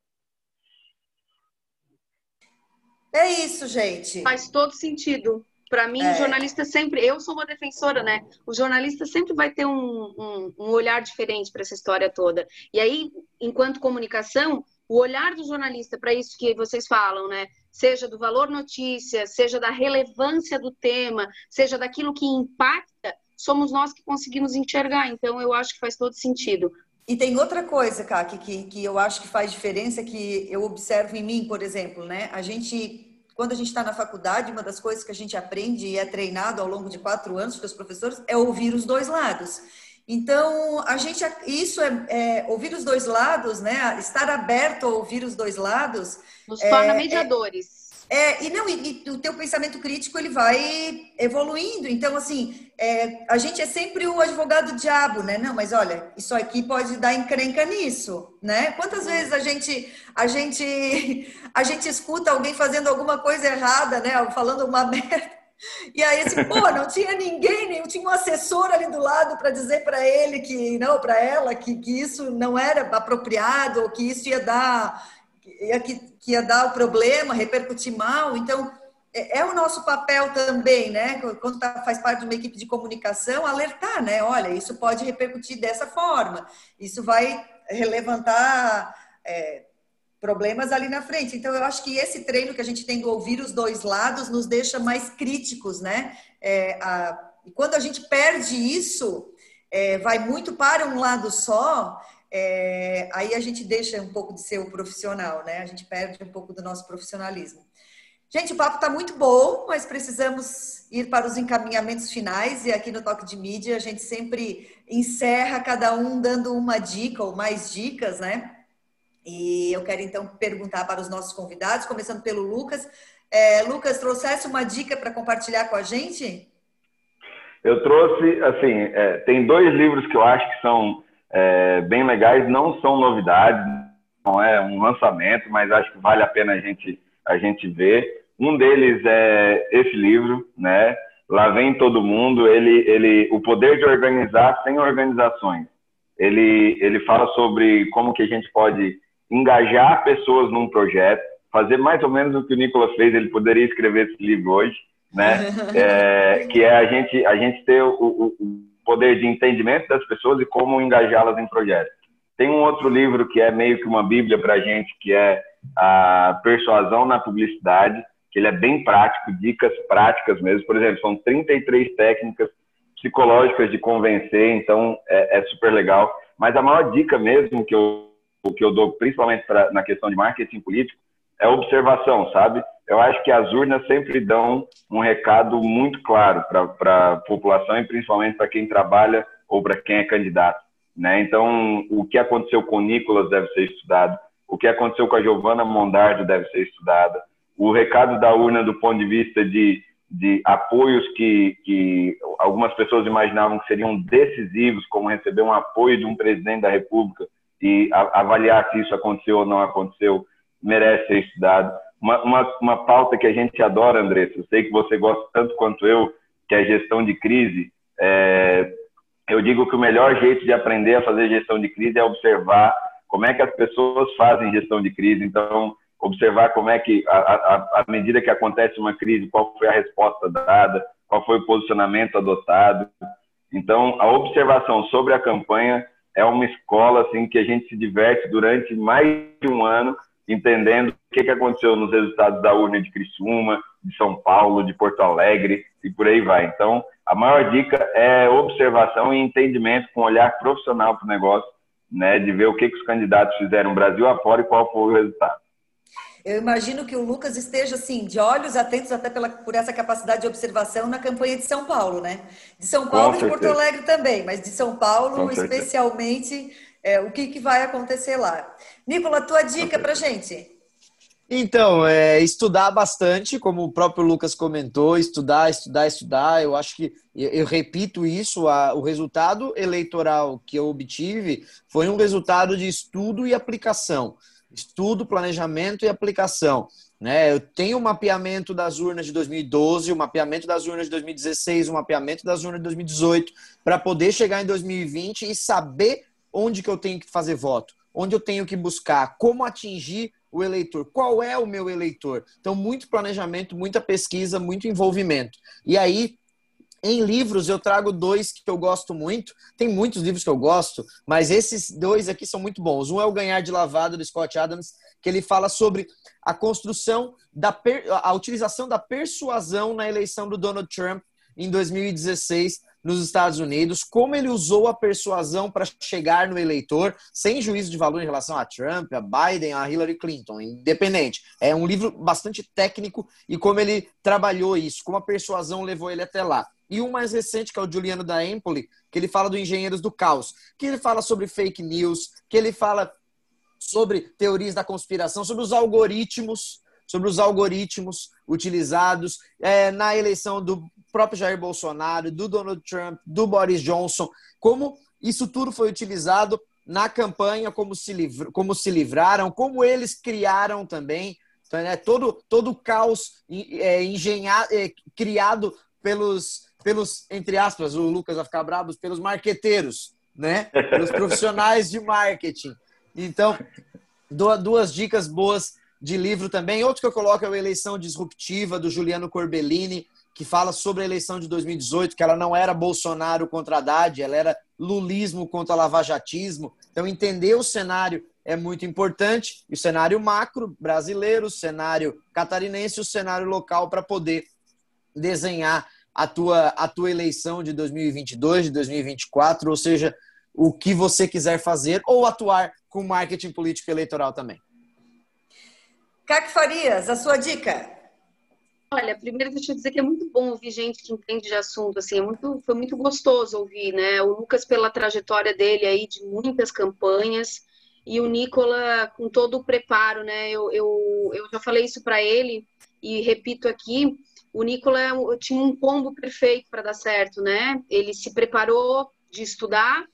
É isso, gente. Faz todo sentido. Para mim, é. o jornalista sempre. Eu sou uma defensora, né? O jornalista sempre vai ter um, um, um olhar diferente para essa história toda. E aí, enquanto comunicação, o olhar do jornalista para isso que vocês falam, né? Seja do valor notícia, seja da relevância do tema, seja daquilo que impacta, somos nós que conseguimos enxergar. Então, eu acho que faz todo sentido. E tem outra coisa, Kaki, que, que eu acho que faz diferença, que eu observo em mim, por exemplo, né? A gente, quando a gente está na faculdade, uma das coisas que a gente aprende e é treinado ao longo de quatro anos pelos professores é ouvir os dois lados. Então, a gente, isso é, é, ouvir os dois lados, né? Estar aberto a ouvir os dois lados. Nos torna é, mediadores. É, e não, e, e, o teu pensamento crítico ele vai evoluindo. Então, assim, é, a gente é sempre o advogado diabo, né? Não, mas olha, isso aqui pode dar encrenca nisso, né? Quantas vezes a gente, a gente, a gente escuta alguém fazendo alguma coisa errada, né? Falando uma merda. E aí, assim, pô, não tinha ninguém, nem tinha um assessor ali do lado para dizer para ele que, não, para ela, que, que isso não era apropriado, ou que isso ia dar, ia, que, que ia dar o problema, repercutir mal. Então, é, é o nosso papel também, né? Quando tá, faz parte de uma equipe de comunicação, alertar, né? Olha, isso pode repercutir dessa forma, isso vai relevantar. É, problemas ali na frente. Então, eu acho que esse treino que a gente tem do ouvir os dois lados nos deixa mais críticos, né? É, a, e quando a gente perde isso, é, vai muito para um lado só, é, aí a gente deixa um pouco de ser o profissional, né? A gente perde um pouco do nosso profissionalismo. Gente, o papo está muito bom, mas precisamos ir para os encaminhamentos finais e aqui no Toque de Mídia a gente sempre encerra cada um dando uma dica ou mais dicas, né? E eu quero então perguntar para os nossos convidados, começando pelo Lucas. É, Lucas, trouxesse uma dica para compartilhar com a gente? Eu trouxe, assim, é, tem dois livros que eu acho que são é, bem legais, não são novidades, não é um lançamento, mas acho que vale a pena a gente, a gente ver. Um deles é esse livro, né? Lá vem todo mundo, ele, ele, o poder de organizar sem organizações. Ele, ele fala sobre como que a gente pode engajar pessoas num projeto, fazer mais ou menos o que o Nicolas fez, ele poderia escrever esse livro hoje, né? É, que é a gente, a gente ter o, o, o, poder de entendimento das pessoas e como engajá-las em projetos. Tem um outro livro que é meio que uma bíblia para a gente, que é a Persuasão na Publicidade, que ele é bem prático, dicas práticas mesmo. Por exemplo, são 33 técnicas psicológicas de convencer, então é, é super legal. Mas a maior dica mesmo que eu o que eu dou principalmente pra, na questão de marketing político é observação, sabe? Eu acho que as urnas sempre dão um recado muito claro para a população e principalmente para quem trabalha ou para quem é candidato. Né? Então, o que aconteceu com o Nicolas deve ser estudado, o que aconteceu com a Giovana Mondardo deve ser estudado, o recado da urna do ponto de vista de, de apoios que, que algumas pessoas imaginavam que seriam decisivos, como receber um apoio de um presidente da República, e avaliar se isso aconteceu ou não aconteceu merece ser estudado. Uma, uma, uma pauta que a gente adora, Andressa, eu sei que você gosta tanto quanto eu, que é a gestão de crise. É, eu digo que o melhor jeito de aprender a fazer gestão de crise é observar como é que as pessoas fazem gestão de crise. Então, observar como é que, à medida que acontece uma crise, qual foi a resposta dada, qual foi o posicionamento adotado. Então, a observação sobre a campanha é uma escola assim que a gente se diverte durante mais de um ano entendendo o que, que aconteceu nos resultados da urna de Criciúma, de São Paulo, de Porto Alegre e por aí vai. Então, a maior dica é observação e entendimento com olhar profissional para o negócio, né, de ver o que, que os candidatos fizeram Brasil afora e qual foi o resultado. Eu imagino que o Lucas esteja assim de olhos atentos até pela, por essa capacidade de observação na campanha de São Paulo, né? De São Paulo e de Porto Alegre também, mas de São Paulo especialmente é, o que, que vai acontecer lá. Nicola, tua dica para gente? Então, é, estudar bastante, como o próprio Lucas comentou, estudar, estudar, estudar. Eu acho que, eu, eu repito isso, a, o resultado eleitoral que eu obtive foi um resultado de estudo e aplicação estudo, planejamento e aplicação. Né? Eu tenho o mapeamento das urnas de 2012, o mapeamento das urnas de 2016, o mapeamento das urnas de 2018, para poder chegar em 2020 e saber onde que eu tenho que fazer voto, onde eu tenho que buscar, como atingir o eleitor, qual é o meu eleitor. Então, muito planejamento, muita pesquisa, muito envolvimento. E aí, Em livros, eu trago dois que eu gosto muito. Tem muitos livros que eu gosto, mas esses dois aqui são muito bons. Um é o Ganhar de Lavado, do Scott Adams, que ele fala sobre a construção da per... a utilização da persuasão na eleição do Donald Trump em 2016 nos Estados Unidos, como ele usou a persuasão para chegar no eleitor, sem juízo de valor em relação a Trump, a Biden, a Hillary Clinton, independente. É um livro bastante técnico e como ele trabalhou isso, como a persuasão levou ele até lá. E um mais recente, que é o Juliano da Empoli, que ele fala do Engenheiros do Caos, que ele fala sobre fake news, que ele fala sobre teorias da conspiração, sobre os algoritmos, sobre os algoritmos utilizados é, na eleição do próprio Jair Bolsonaro, do Donald Trump, do Boris Johnson, como isso tudo foi utilizado na campanha, como se, livr, como se livraram, como eles criaram também. Então, é todo, todo o caos é, engenhado, é, criado pelos, pelos, entre aspas, o Lucas vai ficar bravo, pelos marqueteiros, né? Pelos profissionais de marketing. Então, duas dicas boas de livro também. Outro que eu coloco é o Eleição Disruptiva, do Juliano Corbellini, que fala sobre a eleição de 2018, que ela não era Bolsonaro contra Haddad, ela era lulismo contra lavajatismo. Então, entender o cenário é muito importante, o cenário macro brasileiro, o cenário catarinense, o cenário local, para poder desenhar a tua, a tua eleição de 2022, de 2024, ou seja, o que você quiser fazer ou atuar com marketing político eleitoral também. Caque Farias, a sua dica. Olha, primeiro deixa eu dizer que é muito bom ouvir gente que entende de assunto, assim, é muito, foi muito gostoso ouvir, né? O Lucas pela trajetória dele aí de muitas campanhas e o Nicola com todo o preparo, né? Eu, eu, eu já falei isso para ele e repito aqui, o Nicola tinha um combo perfeito para dar certo, né? Ele se preparou de estudar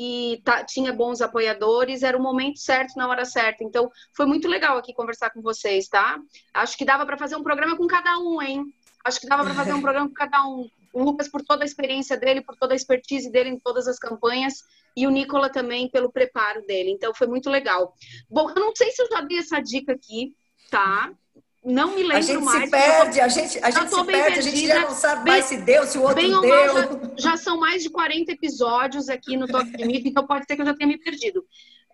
e tá, tinha bons apoiadores, era o momento certo na hora certa. Então, foi muito legal aqui conversar com vocês, tá? Acho que dava para fazer um programa com cada um, hein? Acho que dava para fazer um programa com cada um. O Lucas, por toda a experiência dele, por toda a expertise dele em todas as campanhas, e o Nicola também pelo preparo dele. Então, foi muito legal. Bom, eu não sei se eu já dei essa dica aqui, tá? Não me lembro mais. A gente mais, se perde, a gente, a gente se perde, perdida, a gente já não sabe bem, mais se deu, se o outro deu. Mal, já, já, são mais de 40 episódios aqui no Toque de Mito, então pode ser que eu já tenha me perdido.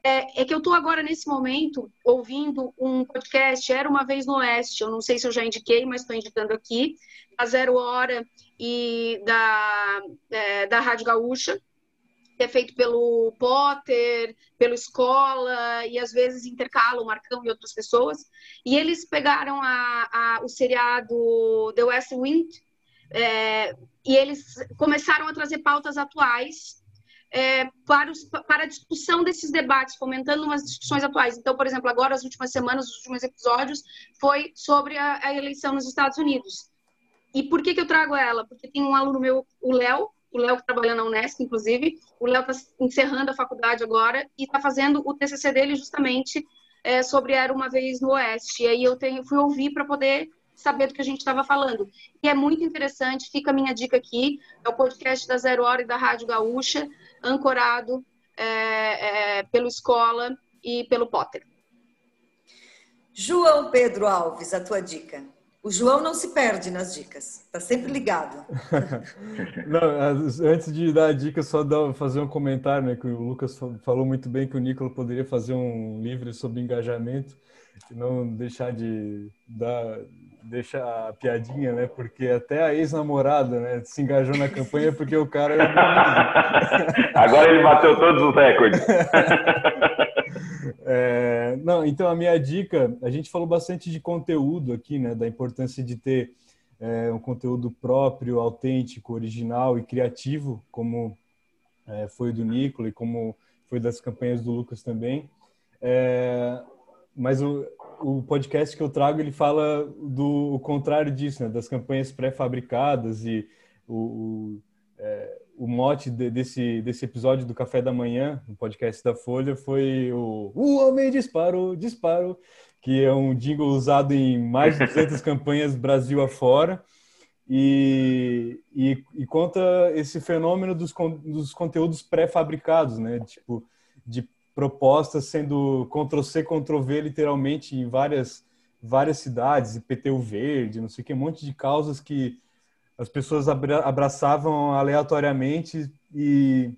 É, é que eu estou agora, nesse momento, ouvindo um podcast, Era Uma Vez no Oeste, eu não sei se eu já indiquei, mas estou indicando aqui, da Zero Hora e da, é, da Rádio Gaúcha, é feito pelo Potter, pelo Escola, e às vezes intercala o Marcão e outras pessoas. E eles pegaram a, a, o seriado The West Wing é, e eles começaram a trazer pautas atuais é, para, os, para a discussão desses debates, fomentando umas discussões atuais. Então, por exemplo, agora, as últimas semanas, os últimos episódios, foi sobre a, a eleição nos Estados Unidos. E por que, que eu trago ela? Porque tem um aluno meu, o Léo, o Léo que trabalha na Unesco, inclusive, o Léo está encerrando a faculdade agora e está fazendo o TCC dele justamente é, sobre Era Uma Vez no Oeste. E aí eu tenho, fui ouvir para poder saber do que a gente estava falando. E é muito interessante, fica a minha dica aqui, é o podcast da Zero Hora e da Rádio Gaúcha, ancorado é, é, pelo Escola e pelo Potter. João Pedro Alves, a tua dica. O João não se perde nas dicas, está sempre ligado. não, antes de dar a dica, só dar, fazer um comentário, né? Que o Lucas falou muito bem que o Nicola poderia fazer um livro sobre engajamento e não deixar de dar deixar a piadinha, né? Porque até a ex-namorada, né, se engajou na campanha porque o cara Agora ele bateu todos os recordes. É, não, então a minha dica, a gente falou bastante de conteúdo aqui, né? Da importância de ter é, um conteúdo próprio, autêntico, original e criativo, como é, foi do Nicola e como foi das campanhas do Lucas também. É, mas o, o podcast que eu trago ele fala do contrário disso, né? Das campanhas pré-fabricadas e o, o é, o mote de, desse, desse episódio do Café da Manhã, no podcast da Folha, foi o O Homem Disparo, Disparo, que é um jingle usado em mais de 200 campanhas Brasil afora. E, e, e, conta esse fenômeno dos, dos conteúdos pré-fabricados, né? Tipo, de propostas sendo Ctrl-C, Ctrl-V literalmente em várias, várias cidades, IPTU verde, não sei o que, um monte de causas que as pessoas abraçavam aleatoriamente e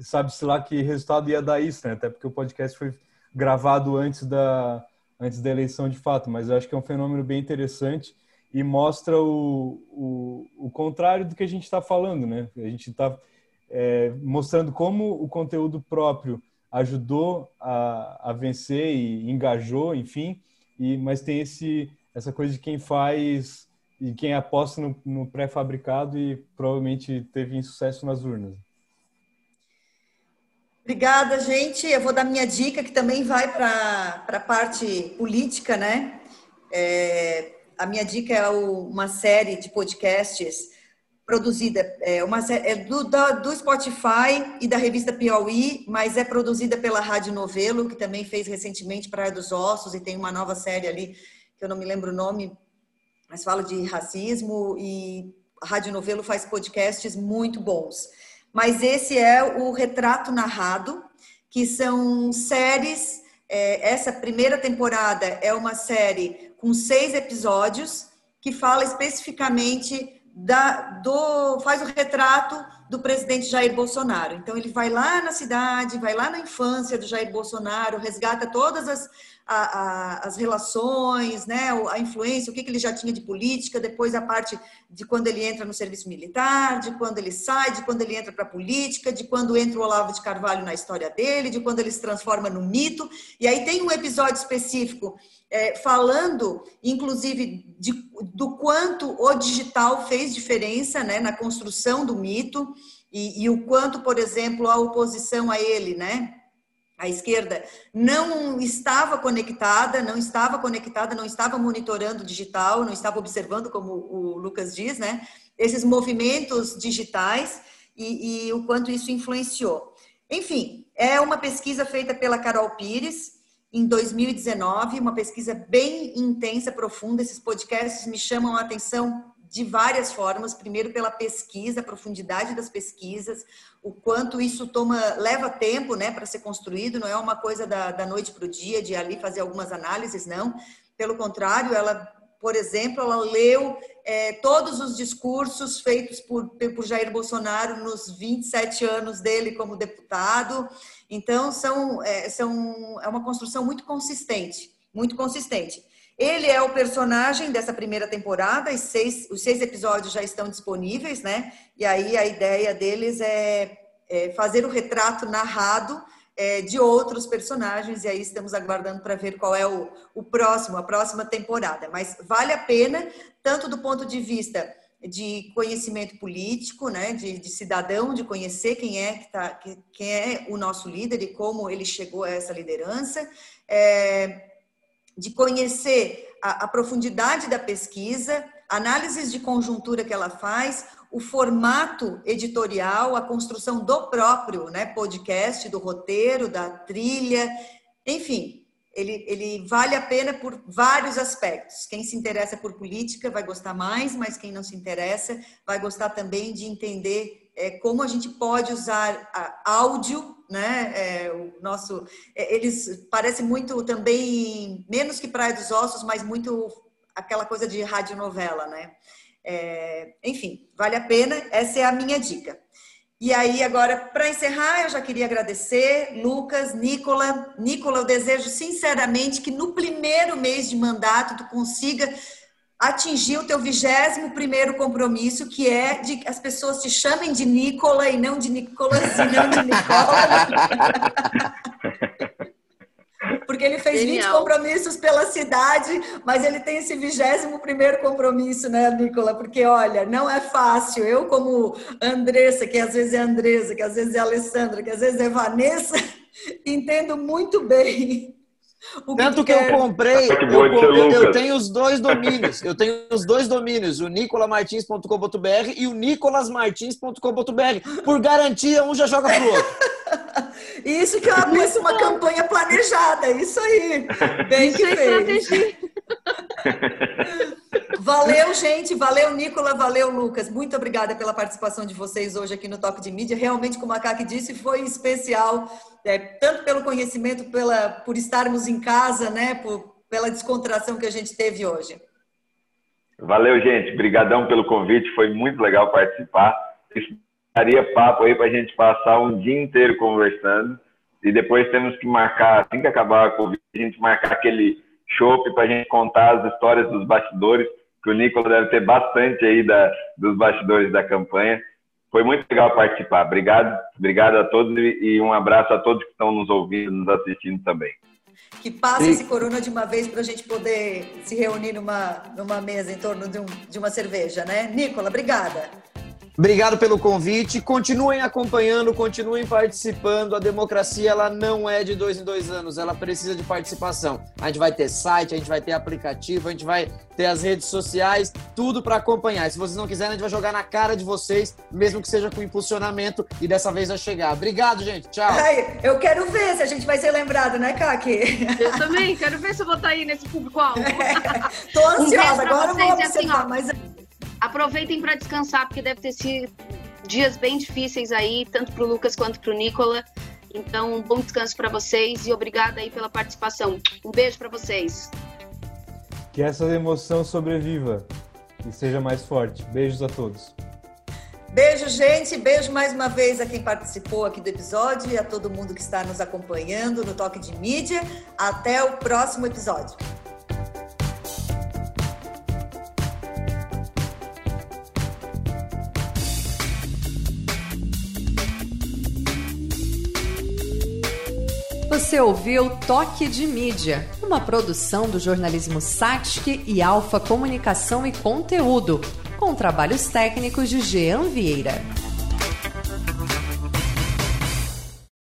sabe-se lá que resultado ia dar isso, né? Até porque o podcast foi gravado antes da, antes da eleição de fato, mas eu acho que é um fenômeno bem interessante e mostra o, o, o contrário do que a gente está falando, né? A gente está é, mostrando como o conteúdo próprio ajudou a, a vencer e engajou, enfim, e, mas tem esse, essa coisa de quem faz e quem aposta no, no pré-fabricado e provavelmente teve sucesso nas urnas. Obrigada, gente. Eu vou dar minha dica, que também vai para a parte política, né? É, a minha dica é o, uma série de podcasts produzida, é, uma, é do, da, do Spotify e da revista Piauí, mas é produzida pela Rádio Novelo, que também fez recentemente Praia dos Ossos, e tem uma nova série ali, que eu não me lembro o nome, mas fala de racismo, e a Rádio Novelo faz podcasts muito bons. Mas esse é o Retrato Narrado, que são séries. É, essa primeira temporada é uma série com seis episódios que fala especificamente da, do, faz o retrato do presidente Jair Bolsonaro. Então, ele vai lá na cidade, vai lá na infância do Jair Bolsonaro, resgata todas as, a, a, as relações, né, a influência, o que, que ele já tinha de política, depois a parte de quando ele entra no serviço militar, de quando ele sai, de quando ele entra para a política, de quando entra o Olavo de Carvalho na história dele, de quando ele se transforma no mito. E aí tem um episódio específico é, falando, inclusive, de, do quanto o digital fez diferença né, na construção do mito e, e o quanto, por exemplo, a oposição a ele, né? A esquerda não estava conectada, não estava conectada, não estava monitorando o digital, não estava observando, como o Lucas diz, né, esses movimentos digitais e, e o quanto isso influenciou. Enfim, é uma pesquisa feita pela Carol Pires em 2019, uma pesquisa bem intensa, profunda. Esses podcasts me chamam a atenção de várias formas. Primeiro, pela pesquisa, a profundidade das pesquisas, o quanto isso toma leva tempo né, para ser construído, não é uma coisa da, da noite para o dia, de ali fazer algumas análises, não. Pelo contrário, ela, por exemplo, ela leu é, todos os discursos feitos por, por Jair Bolsonaro nos 27 anos dele como deputado. Então, são, é, são, é uma construção muito consistente, muito consistente. Ele é o personagem dessa primeira temporada, os seis, os seis episódios já estão disponíveis, né? E aí a ideia deles é, é fazer o retrato narrado é, de outros personagens, e aí estamos aguardando para ver qual é o, o próximo, a próxima temporada. Mas vale a pena, tanto do ponto de vista de conhecimento político, né, de, de, cidadão, de conhecer quem é que tá, quem é o nosso líder e como ele chegou a essa liderança, é, de conhecer a, a profundidade da pesquisa, análises de conjuntura que ela faz, o formato editorial, a construção do próprio né, podcast, do roteiro, da trilha, enfim, ele, ele vale a pena por vários aspectos. Quem se interessa por política vai gostar mais, mas quem não se interessa vai gostar também de entender é, como a gente pode usar áudio né? É, o nosso, é, eles parecem muito também menos que Praia dos Ossos, mas muito aquela coisa de radionovela, né? É, enfim, vale a pena. Essa é a minha dica. E aí, agora, para encerrar, eu já queria agradecer, Lucas, Nicola. Nicola, eu desejo sinceramente que no primeiro mês de mandato tu consiga atingir o teu vigésimo primeiro compromisso, que é de que as pessoas te chamem de Nicola e não de Nicolas e não de Nicola. Porque ele fez Genial. 20 compromissos pela cidade, mas ele tem esse vigésimo primeiro compromisso, né, Nicola? Porque, olha, não é fácil. Eu, como Andressa, que às vezes é Andressa, que às vezes é Alessandra, que às vezes é Vanessa, entendo muito bem o Tanto que, que eu comprei, eu, eu, eu, tenho os dois domínios. Eu tenho os dois domínios, o nicolamartins.com.br e o nicolasmartins.com.br. Por garantia, um já joga pro outro. Isso que é uma, isso, uma campanha planejada, isso aí. Bem que fez. Valeu, gente. Valeu, Nicola. Valeu, Lucas. Muito obrigada pela participação de vocês hoje aqui no Toque de Mídia. Realmente, como a Kaki disse, foi especial, é, tanto pelo conhecimento, pela, por estarmos em casa, né, por, pela descontração que a gente teve hoje. Valeu, gente. Obrigadão pelo convite. Foi muito legal participar. Estaria papo aí para a gente passar um dia inteiro conversando. E depois temos que marcar, assim que acabar a Covid, a gente marcar aquele chopp para a gente contar as histórias dos bastidores, que o Nicolas deve ter bastante aí da, dos bastidores da campanha. Foi muito legal participar. Obrigado, obrigado a todos e um abraço a todos que estão nos ouvindo, nos assistindo também. Que passe esse corona de uma vez para a gente poder se reunir numa, numa mesa em torno de, um, de uma cerveja, né? Nicola, obrigada. Obrigado pelo convite. Continuem acompanhando, continuem participando. A democracia ela não é de dois em dois anos, ela precisa de participação. A gente vai ter site, a gente vai ter aplicativo, a gente vai ter as redes sociais, tudo para acompanhar. E se vocês não quiserem, a gente vai jogar na cara de vocês, mesmo que seja com impulsionamento, e dessa vez vai chegar. Obrigado, gente. Tchau. Ai, eu quero ver se a gente vai ser lembrado, né, Kaki? Eu também, quero ver se eu vou estar aí nesse público-alvo. É, tô ansiosa, um agora vocês, vou observar, assim, ó, mas... Aproveitem para descansar, porque deve ter sido dias bem difíceis aí, tanto para o Lucas quanto para o Nicola. Então, um bom descanso para vocês e obrigada aí pela participação. Um beijo para vocês. Que essa emoção sobreviva e seja mais forte. Beijos a todos. Beijo, gente. Beijo mais uma vez a quem participou aqui do episódio e a todo mundo que está nos acompanhando no Toque de Mídia. Até o próximo episódio. Você ouviu Toque de Mídia, uma produção do jornalismo Satic e Alfa Comunicação e Conteúdo, com trabalhos técnicos de Jean Vieira.